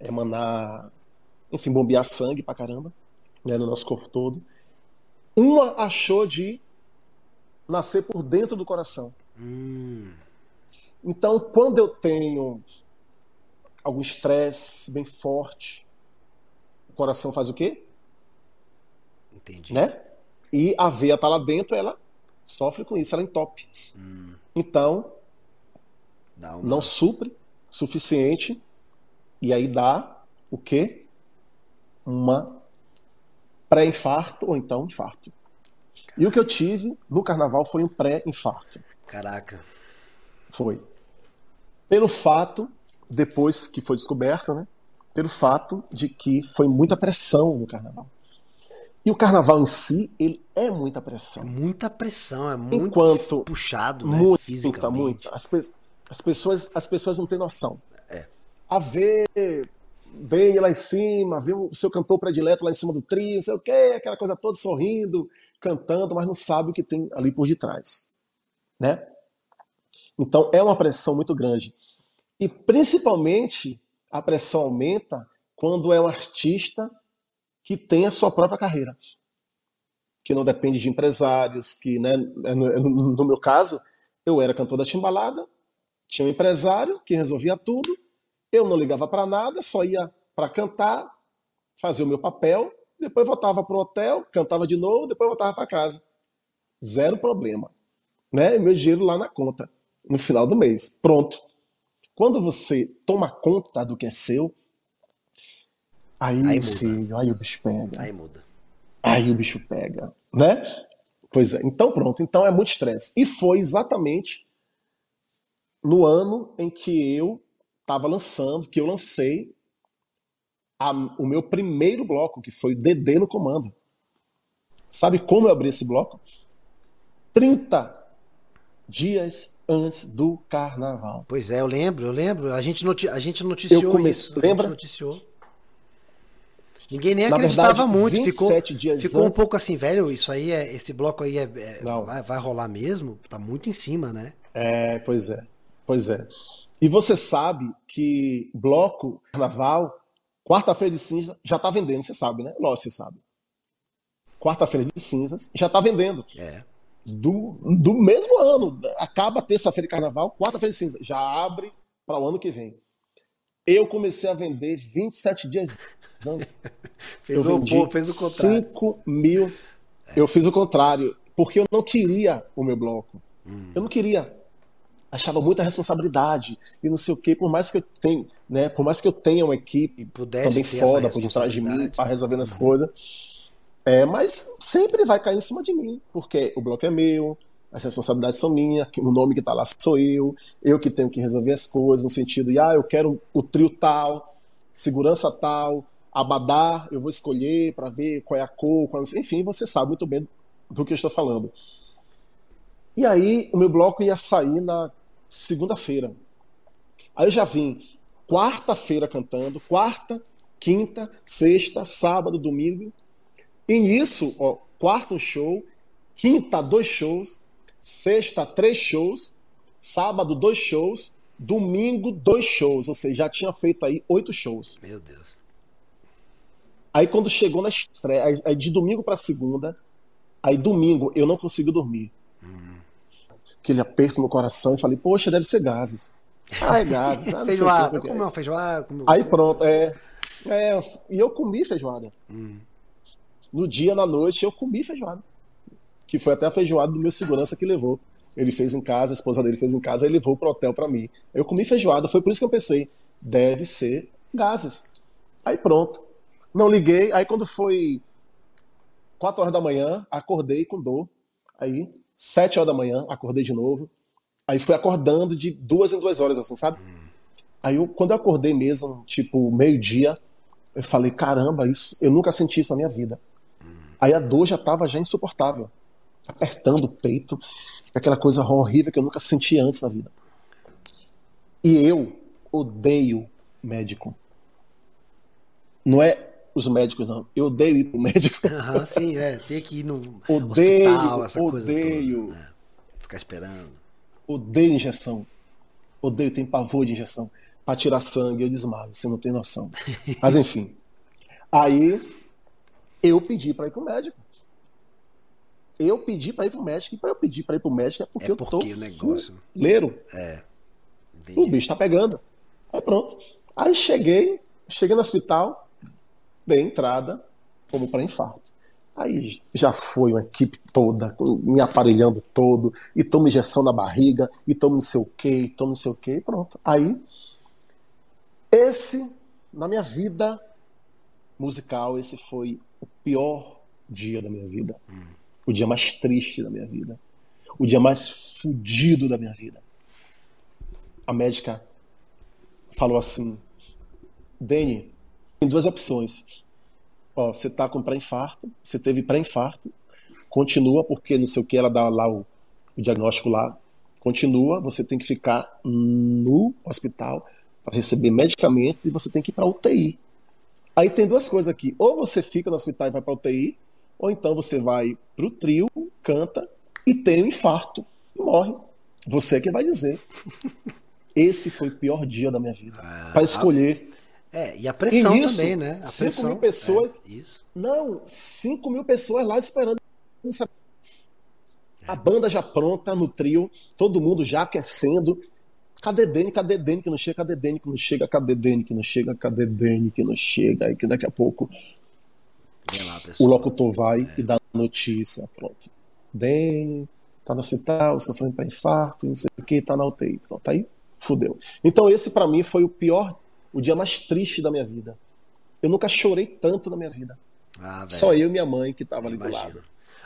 emanar, enfim, bombear sangue pra caramba, né, no nosso corpo todo. Uma achou de nascer por dentro do coração. Hum. Então, quando eu tenho algum estresse bem forte, o coração faz o quê? Entendi. Né? E a veia está lá dentro, ela sofre com isso, ela entope. Hum. Então, uma... não supre suficiente e aí dá o quê? Uma pré-infarto ou então infarto. E o que eu tive no carnaval foi um pré-infarto. Caraca. Foi. Pelo fato, depois que foi descoberto, né? Pelo fato de que foi muita pressão no carnaval. E o carnaval em si, ele é muita pressão. Muita pressão, é muito Enquanto puxado, né? Muita, fisicamente. muita. As, pe- as pessoas, as pessoas não têm noção. É. A ver bem lá em cima, ver o seu cantor predileto lá em cima do trio, não sei o quê, aquela coisa toda sorrindo, cantando, mas não sabe o que tem ali por detrás. Né? Então é uma pressão muito grande. E principalmente a pressão aumenta quando é um artista que tem a sua própria carreira. Que não depende de empresários, que, né, no, no meu caso, eu era cantor da Timbalada, tinha um empresário que resolvia tudo, eu não ligava para nada, só ia para cantar, fazer o meu papel, depois voltava para o hotel, cantava de novo, depois voltava para casa. Zero problema. Né? Meu dinheiro lá na conta, no final do mês. Pronto. Quando você toma conta do que é seu, aí, Aí filho, aí o bicho pega. Aí muda. Aí o bicho pega, né? Pois é, então pronto, então é muito estresse. E foi exatamente no ano em que eu estava lançando, que eu lancei a- o meu primeiro bloco, que foi DD no Comando. Sabe como eu abri esse bloco? 30 dias antes do carnaval. Pois é, eu lembro, eu lembro. A gente, noti a gente noticiou Eu come- isso. A lembra? gente noticiou. Ninguém nem Na acreditava verdade, muito. Ficou, 27 dias ficou um antes- pouco assim, velho. Isso aí é. Esse bloco aí é, é- Não. vai, vai rolar mesmo? Tá muito em cima, né? É, pois é, pois é. E você sabe que bloco carnaval, quarta-feira de cinza, já tá vendendo, você sabe, né? Lógico, você sabe. Quarta-feira de cinzas já tá vendendo. É. Do, do mesmo ano. Acaba terça-feira de carnaval, quarta-feira de cinza. Já abre para o ano que vem. Eu comecei a vender 27 dias antes. *laughs* Fez, Eu o, pô, fez o contrário. 5 mil. Eu fiz o contrário, porque eu não queria o meu bloco. Hum. Eu não queria. Achava muita responsabilidade e não sei o quê, por mais que eu tenha, né, por mais que eu tenha uma equipe Pudesse também foda por detrás de mim para resolver as coisas. É, mas sempre vai cair em cima de mim, porque o bloco é meu, as responsabilidades são minhas, o nome que tá lá sou eu, eu que tenho que resolver as coisas, no sentido de, ah, eu quero o trio tal, segurança tal, abadá, eu vou escolher para ver qual é a cor, qual... enfim, você sabe muito bem do que eu estou falando. E aí, o meu bloco ia sair na segunda-feira. Aí eu já vim quarta-feira cantando, quarta, quinta, sexta, sábado, domingo. E nisso, ó, quarta um show, quinta dois shows, sexta três shows, sábado dois shows, domingo dois shows, ou seja, já tinha feito aí oito shows. Meu Deus. Aí quando chegou na estreia, aí- de domingo para segunda, aí domingo eu não consegui dormir. Aquele aperto no coração e falei, poxa, deve ser gases. Ah, *laughs* é gases. Ah, Feijoada. Comeu uma feijoada? Comeu... Aí pronto, é, é. E eu comi feijoada. No dia, na noite, eu comi feijoada. Que foi até a feijoada do meu segurança que levou. Ele fez em casa, a esposa dele fez em casa, ele levou pro hotel pra mim. Eu comi feijoada, foi por isso que eu pensei, deve ser gases. Aí pronto. Não liguei, aí quando foi 4 horas da manhã, acordei com dor. Aí, 7 horas da manhã, acordei de novo. Aí fui acordando de duas em duas horas, assim, sabe? Aí eu, quando eu acordei mesmo, tipo, meio-dia, eu falei, caramba, isso, eu nunca senti isso na minha vida. Aí a dor já tava já insuportável. Apertando o peito, aquela coisa horrível que eu nunca senti antes na vida. E eu odeio médico. Não é os médicos, não. Eu odeio ir pro médico. Aham, sim, é. Tem que ir no Odeio, hospital, essa coisa odeio. toda. né? Ficar esperando. Odeio injeção. Odeio, tenho pavor de injeção. Pra tirar sangue, eu desmaio, você não tem noção. Mas enfim. Aí eu pedi pra ir pro médico. eu pedi para ir pro médico, e para eu pedir para ir pro médico é porque, é porque eu tô o negócio. fuleiro. É. O bicho tá pegando. Aí pronto. Aí cheguei, cheguei no hospital, dei entrada, como para infarto. Aí já foi uma equipe toda, me aparelhando todo, e toma injeção na barriga, e toma não sei o que, e toma não sei o que, e pronto. Aí, esse, na minha vida musical, esse foi o pior dia da minha vida. O dia mais triste da minha vida. O dia mais fudido da minha vida. A médica falou assim: Dani, tem duas opções ó, você tá com pré-infarto, você teve pré-infarto, continua, porque não sei o que, ela dá lá o, o diagnóstico lá, continua, você tem que ficar no hospital para receber medicamento e você tem que ir para UTI. Aí tem duas coisas aqui, ou você fica no hospital e vai para UTI, ou então você vai pro trio, canta e tem um infarto e morre. Você que vai dizer. Esse foi o pior dia da minha vida. Ah, para escolher é, e a pressão e também, né? A 5 pressão, mil pessoas. É. Não, 5 mil pessoas lá esperando. A banda já pronta no trio, todo mundo já aquecendo. Cadê Dene? Cadê Dene que não chega? Cadê Dene que não chega? Cadê Dene que não chega? Cadê Dene que não chega? Aí que daqui a pouco lá, o locutor vai é. e dá notícia. Pronto. Dene tá no hospital, sofrendo para infarto, não sei o que, tá na UTI. Pronto, aí fudeu. Então esse para mim foi o pior o dia mais triste da minha vida. Eu nunca chorei tanto na minha vida. Ah, Só eu e minha mãe que tava ali do lado.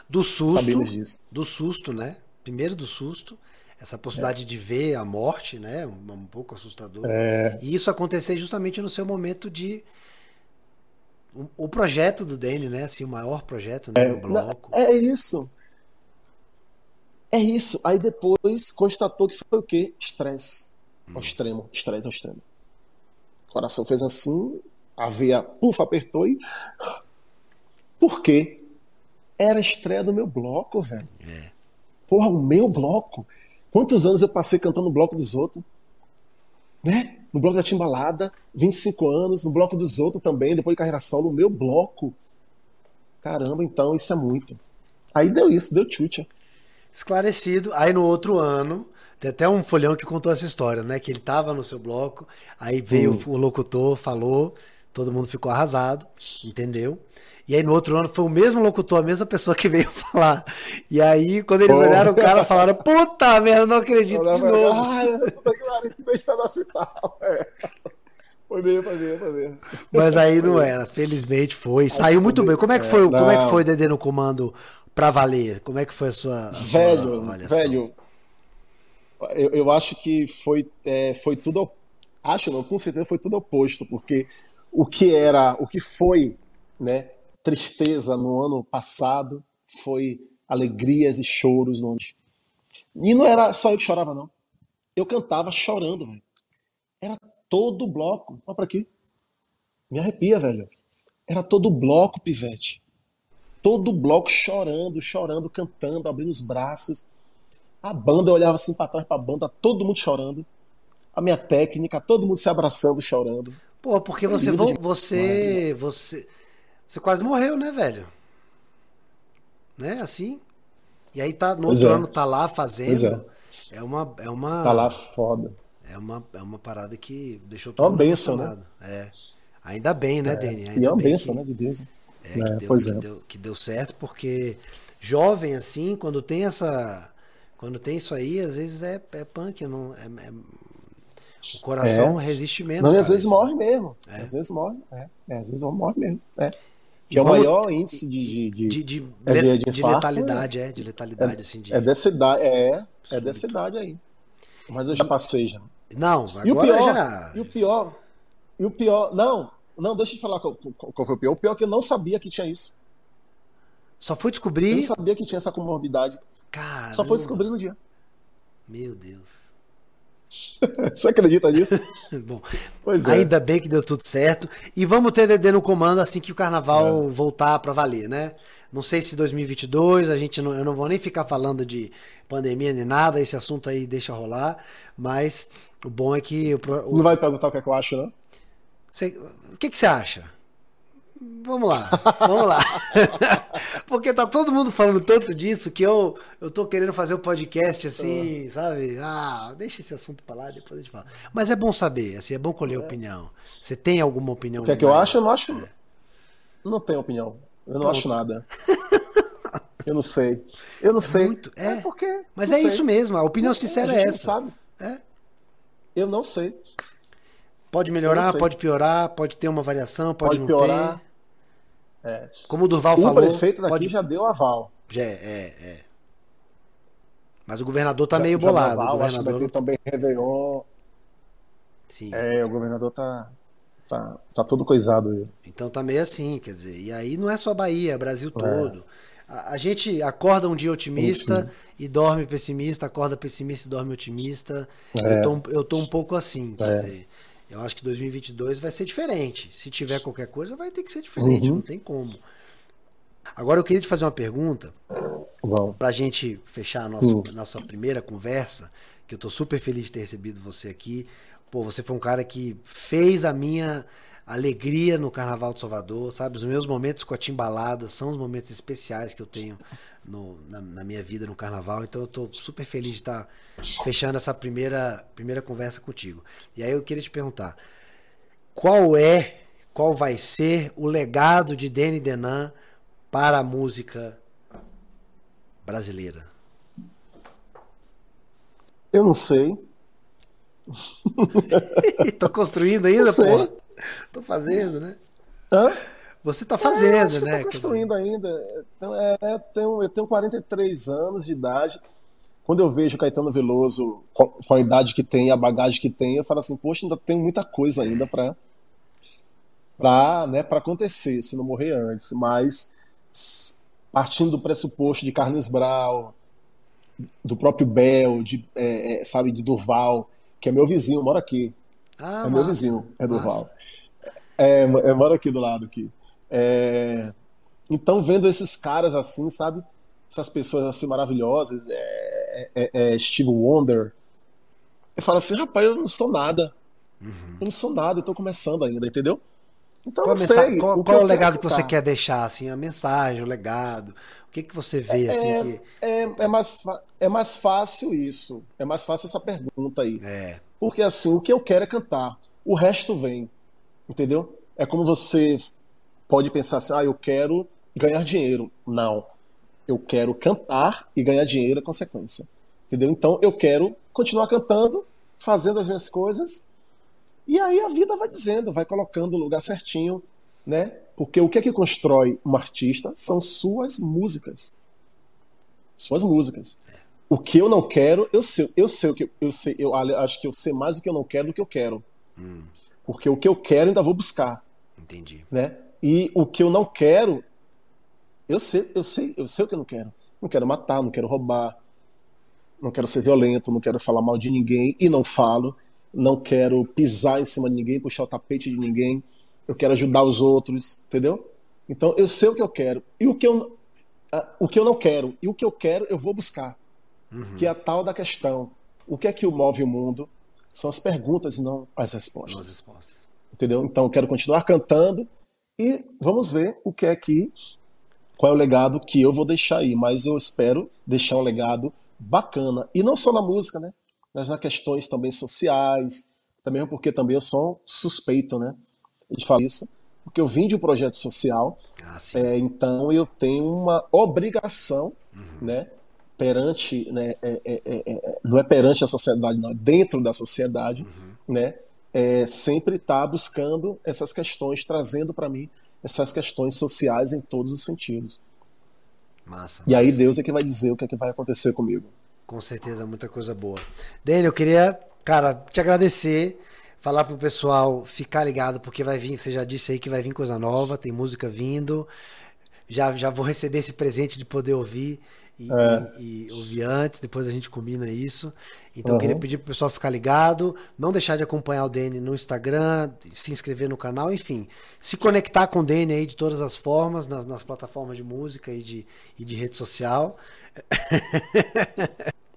Do susto. Sabemos disso. Do susto, né? Primeiro do susto. Essa possibilidade é. de ver a morte, né? Um, um pouco assustador. É. E isso acontecer justamente no seu momento de. O, o projeto do Danny, né? Assim, o maior projeto, né? É, bloco. É isso. É isso. Aí depois constatou que foi o quê? Estresse. Hum. Ao extremo. Estresse ao extremo. O coração fez assim, a veia, puf, apertou e. Por quê? Era a estreia do meu bloco, velho. É. Porra, o meu bloco. Quantos anos eu passei cantando no bloco dos outros? Né? No bloco da Timbalada, 25 anos, no bloco dos outros também, depois de carreira solo, no meu bloco. Caramba, então isso é muito. Aí deu isso, deu chute. Esclarecido. Aí no outro ano, tem até um folhão que contou essa história, né? Que ele tava no seu bloco, aí veio hum. o locutor, falou, todo mundo ficou arrasado, entendeu? E aí no outro ano foi o mesmo locutor, a mesma pessoa que veio *laughs* falar. E aí, quando eles olharam o cara, falaram: Puta merda, não acredito de novo. Ah, deixa eu citar. É. Foi mesmo, foi mesmo, foi mesmo. Mas aí não era, felizmente foi. Saiu muito bem. Como é que foi, é, como é que foi Dedê no comando pra valer? Como é que foi a sua. A velho, sua velho, eu, eu acho que foi, é, foi tudo. Acho não, com certeza foi tudo oposto, porque o que era, o que foi, né, tristeza no ano passado foi alegrias e choros no E não era só eu que chorava, não. Eu cantava chorando, velho. Era todo o bloco. Olha pra aqui. Me arrepia, velho. Era todo o bloco, pivete. Todo o bloco chorando, chorando, cantando, abrindo os braços. A banda, eu olhava assim pra trás pra banda, todo mundo chorando. A minha técnica, todo mundo se abraçando, chorando. Pô, porque você, vo, você, você, você quase morreu, né, velho? Né, assim? E aí tá, no pois outro é. ano tá lá fazendo. É. é. uma, é uma. Tá lá foda. É uma, é uma parada que deixou todo é uma benção, né? É. Ainda bem, né, é. Dani? Ainda e é uma benção, que, né, de Deus. É, que, é, deu, pois é. Que deu, que deu certo, porque jovem assim, quando tem essa quando tem isso aí, às vezes é, é punk, não, é, é o coração é. resiste menos. Não, e às vezes morre mesmo. É. Às vezes morre. É. é às vezes morre mesmo. É. Que é o maior índice de, de, de, de, de, de letalidade, é. De letalidade, assim. De... É dessa idade, é. É dessa idade aí. Mas eu já passei já. Não, agora e o pior, já. E o pior, e o pior, não, não, deixa eu falar qual, qual, foi o pior. O pior é que eu não sabia que tinha isso. Só foi descobrir. Eu não sabia que tinha essa comorbidade. Caramba. Só foi descobrir no dia. Meu Deus. *laughs* Você acredita nisso? *laughs* Bom, pois é. ainda bem que deu tudo certo. E vamos ter DD no comando assim que o carnaval é. voltar para valer, né? Não sei se 2022, a gente não, eu não vou nem ficar falando de pandemia nem nada, esse assunto aí deixa rolar, mas o bom é que. O, você não vai perguntar o que, é que eu acho, não? Você, o que, que você acha? Vamos lá, vamos lá. *laughs* Porque tá todo mundo falando tanto disso que eu, eu tô querendo fazer o um podcast assim, sabe? Ah, deixa esse assunto pra lá, depois a gente fala. Mas é bom saber, assim, é bom colher é. opinião. Você tem alguma opinião? O que é que eu acho? Eu não acho. É. Não tenho opinião. Eu não Pronto. acho nada. *laughs* Eu não sei. Eu não é sei. Muito, é. é porque. Mas é sei. isso mesmo, a opinião sincera é essa. Não sabe. É. Eu não sei. Pode melhorar, pode piorar, pode ter uma variação, pode, pode piorar. Ter. É. Como o Durval o falou. O prefeito daqui pode... já deu aval. Já é, é. Mas o governador tá já, meio bolado. Aval, o governador não... também Réveillon. Sim. É, o governador tá, tá, tá todo coisado. Então tá meio assim, quer dizer. E aí não é só Bahia, é Brasil é. todo. A, a, gente acorda um dia otimista e dorme pessimista, acorda pessimista e dorme otimista. É. Eu, tô, eu tô um pouco assim, quer é. dizer. Eu acho que 2022 vai ser diferente. Se tiver qualquer coisa, vai ter que ser diferente, uhum. não tem como. Agora eu queria te fazer uma pergunta para a gente fechar a nossa, uhum. nossa primeira conversa, que eu estou super feliz de ter recebido você aqui. Pô, você foi um cara que fez a minha alegria no Carnaval de Salvador, sabe? Os meus momentos com a timbalada são os momentos especiais que eu tenho no, na, na, minha vida no Carnaval. Então eu estou super feliz de estar fechando essa primeira, primeira conversa contigo. E aí eu queria te perguntar, qual é, qual vai ser o legado de Danny Denan para a música brasileira? Eu não sei. *laughs* Tô construindo ainda, pô. Tô fazendo, né? Hã? Você tá fazendo, é, né? Eu tô construindo ainda. Então, é, é, tenho, eu tenho 43 anos de idade. Quando eu vejo Caetano Veloso com, a idade que tem, a bagagem que tem, eu falo assim, poxa, ainda tem muita coisa ainda para para né, pra acontecer, se não morrer antes. Mas partindo do pressuposto de Carlos Brau, do próprio Bel, de, é, é, sabe, de Durval, que é meu vizinho, mora aqui. Ah, é massa. meu vizinho, é Durval. É, é, mora aqui do lado aqui. É, então, vendo esses caras assim, sabe? Essas pessoas assim maravilhosas, é, é, é, Steve Wonder, eu falo assim, rapaz, eu não sou nada. Uhum. Eu não sou nada, eu tô começando ainda, entendeu? Então, qual, sei, qual, o, qual é o legado que você quer deixar, assim, a mensagem, o legado? O que, que você vê, assim, é, que... é, é, mais, é mais fácil isso, é mais fácil essa pergunta aí. É. Porque, assim, o que eu quero é cantar, o resto vem, entendeu? É como você pode pensar assim, ah, eu quero ganhar dinheiro. Não. Eu quero cantar e ganhar dinheiro é consequência. Entendeu? Então eu quero continuar cantando, fazendo as minhas coisas, e aí a vida vai dizendo, vai colocando o lugar certinho, né? Porque o que é que constrói um artista são suas músicas. Suas músicas. O que eu não quero, eu sei, eu sei o que eu sei, eu acho que eu sei mais o que eu não quero do que eu quero. Hum. Porque o que eu quero ainda vou buscar. Entendi. Né? E o que eu não quero, eu sei, eu sei, eu sei o que eu não quero. Não quero matar, não quero roubar, não quero ser violento, não quero falar mal de ninguém e não falo. Não quero pisar em cima de ninguém, puxar o tapete de ninguém. Eu quero ajudar os outros, entendeu? Então eu sei o que eu quero e o que eu, o que eu não quero e o que eu quero eu vou buscar. Uhum. Que é a tal da questão. O que é que move o mundo? São as perguntas e não as respostas. Não as respostas. Entendeu? Então eu quero continuar cantando e vamos ver o que é que qual é o legado que eu vou deixar aí, mas eu espero deixar um legado bacana e não só na música, né? Mas nas questões também sociais, também porque também eu sou suspeito, né? De falar isso, porque eu vim de um projeto social, ah, é, então eu tenho uma obrigação, uhum. né? Perante, né? É, é, é, é não é perante a sociedade, não, é dentro da sociedade, uhum. né? É, sempre está buscando essas questões, trazendo para mim essas questões sociais em todos os sentidos. Massa. E aí Deus é que vai dizer o que, é que vai acontecer comigo. Com certeza, muita coisa boa. Daniel, eu queria, cara, te agradecer, falar pro pessoal ficar ligado, porque vai vir, você já disse aí que vai vir coisa nova, tem música vindo. Já, já vou receber esse presente de poder ouvir e, é. e, e, ouvir antes, depois a gente combina isso. Então uhum. queria pedir pro pessoal ficar ligado, não deixar de acompanhar o Dene no Instagram, se inscrever no canal, enfim, se conectar com o Dene aí de todas as formas, nas, nas plataformas de música e de, e de rede social.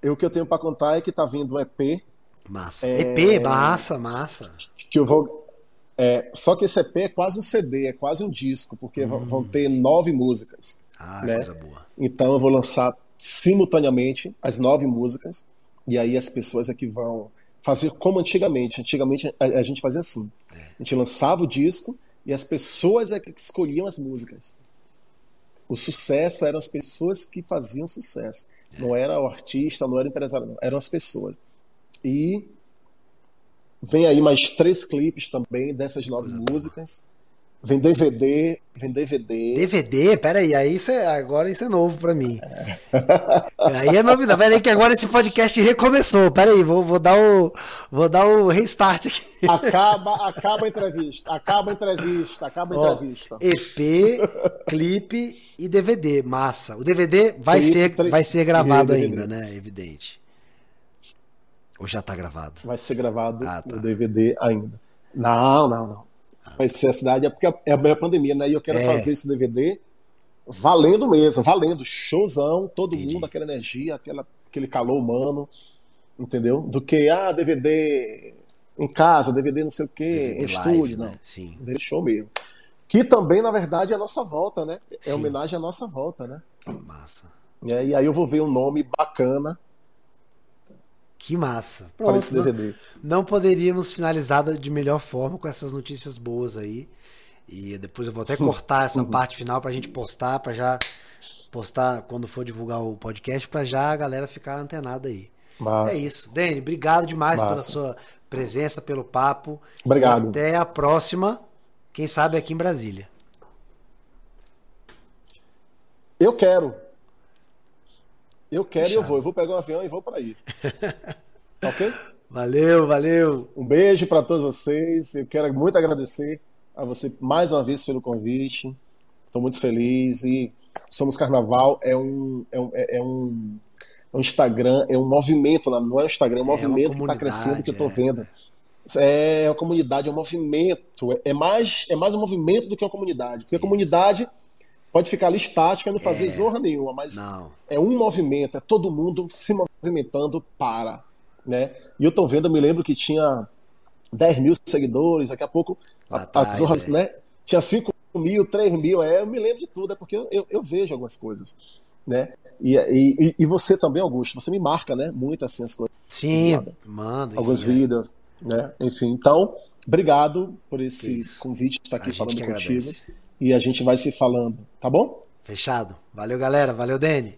e o que eu tenho para contar é que tá vindo um EP. Massa. É... EP, massa, massa. Que eu vou É, só que esse EP é quase um CD, é quase um disco, porque hum. vão ter nove músicas. Ah, né? coisa boa. Então eu vou lançar simultaneamente as nove músicas, e aí as pessoas é que vão fazer como antigamente. Antigamente a, a gente fazia assim: é. a gente lançava o disco e as pessoas é que escolhiam as músicas. O sucesso eram as pessoas que faziam sucesso. É. Não era o artista, não era o empresário, não. Eram as pessoas. E vem aí mais três clipes também dessas nove músicas. Vem DVD, vem DVD. DVD? Peraí, aí isso é, agora isso é novo pra mim. É. *laughs* Aí é novidade. Peraí que agora esse podcast recomeçou. Peraí, vou, vou, dar o, vou dar o restart aqui. Acaba, acaba a entrevista. Acaba a entrevista. Acaba a Ó, entrevista. EP, clipe e DVD. Massa. O DVD vai, clipe, ser, vai ser gravado ainda, né? Evidente. Ou já tá gravado? Vai ser gravado ah, tá. o DVD ainda. Não, não, não vai ser a cidade, é porque é a pandemia, né? E eu quero é. fazer esse DVD valendo mesmo, valendo, showzão, todo Entendi. mundo, aquela energia, aquela, aquele calor humano, entendeu? Do que, ah, DVD em casa, DVD não sei o quê, DVD em estúdio, live, não. Né? Sim. Show mesmo. Que também, na verdade, é a nossa volta, né? É Sim. homenagem à nossa volta, né? Massa. É, e aí eu vou ver um nome bacana que massa. Pronto, esse DVD. Não, não poderíamos finalizar de melhor forma com essas notícias boas aí. E depois eu vou até cortar essa uhum. parte final pra gente postar, pra já postar quando for divulgar o podcast, pra já a galera ficar antenada aí. Massa. É isso. Dani, obrigado demais Massa. pela sua presença, pelo papo. Obrigado. E até a próxima, quem sabe aqui em Brasília. Eu quero. Eu quero Fechado. e eu vou. Eu vou pegar um avião e vou para aí. *laughs* ok? Valeu, valeu. Um beijo para todos vocês. Eu quero muito agradecer a você mais uma vez pelo convite. Estou muito feliz e Somos Carnaval é um, é um, é um, é um Instagram, é um movimento, não é um Instagram, é um é movimento que está crescendo que eu estou é. vendo. É uma comunidade, é um movimento. É mais, é mais um movimento do que uma comunidade. Porque Isso. a comunidade pode ficar ali estática e não fazer é, zorra nenhuma, mas não. é um movimento, é todo mundo se movimentando para. Né? E eu tô vendo, eu me lembro que tinha 10 mil seguidores, daqui a pouco a, a zorra, é. né? tinha 5 mil, 3 mil, é, eu me lembro de tudo, é porque eu, eu, eu vejo algumas coisas. Né? E, e, e, você também, Augusto, você me marca né? muito assim as coisas. Sim, manda. Algumas é. vidas, né? Enfim, então, obrigado por esse convite de estar aqui falando contigo. Agradece. E a gente vai se falando, tá bom? Fechado. Valeu, galera. Valeu, Dani.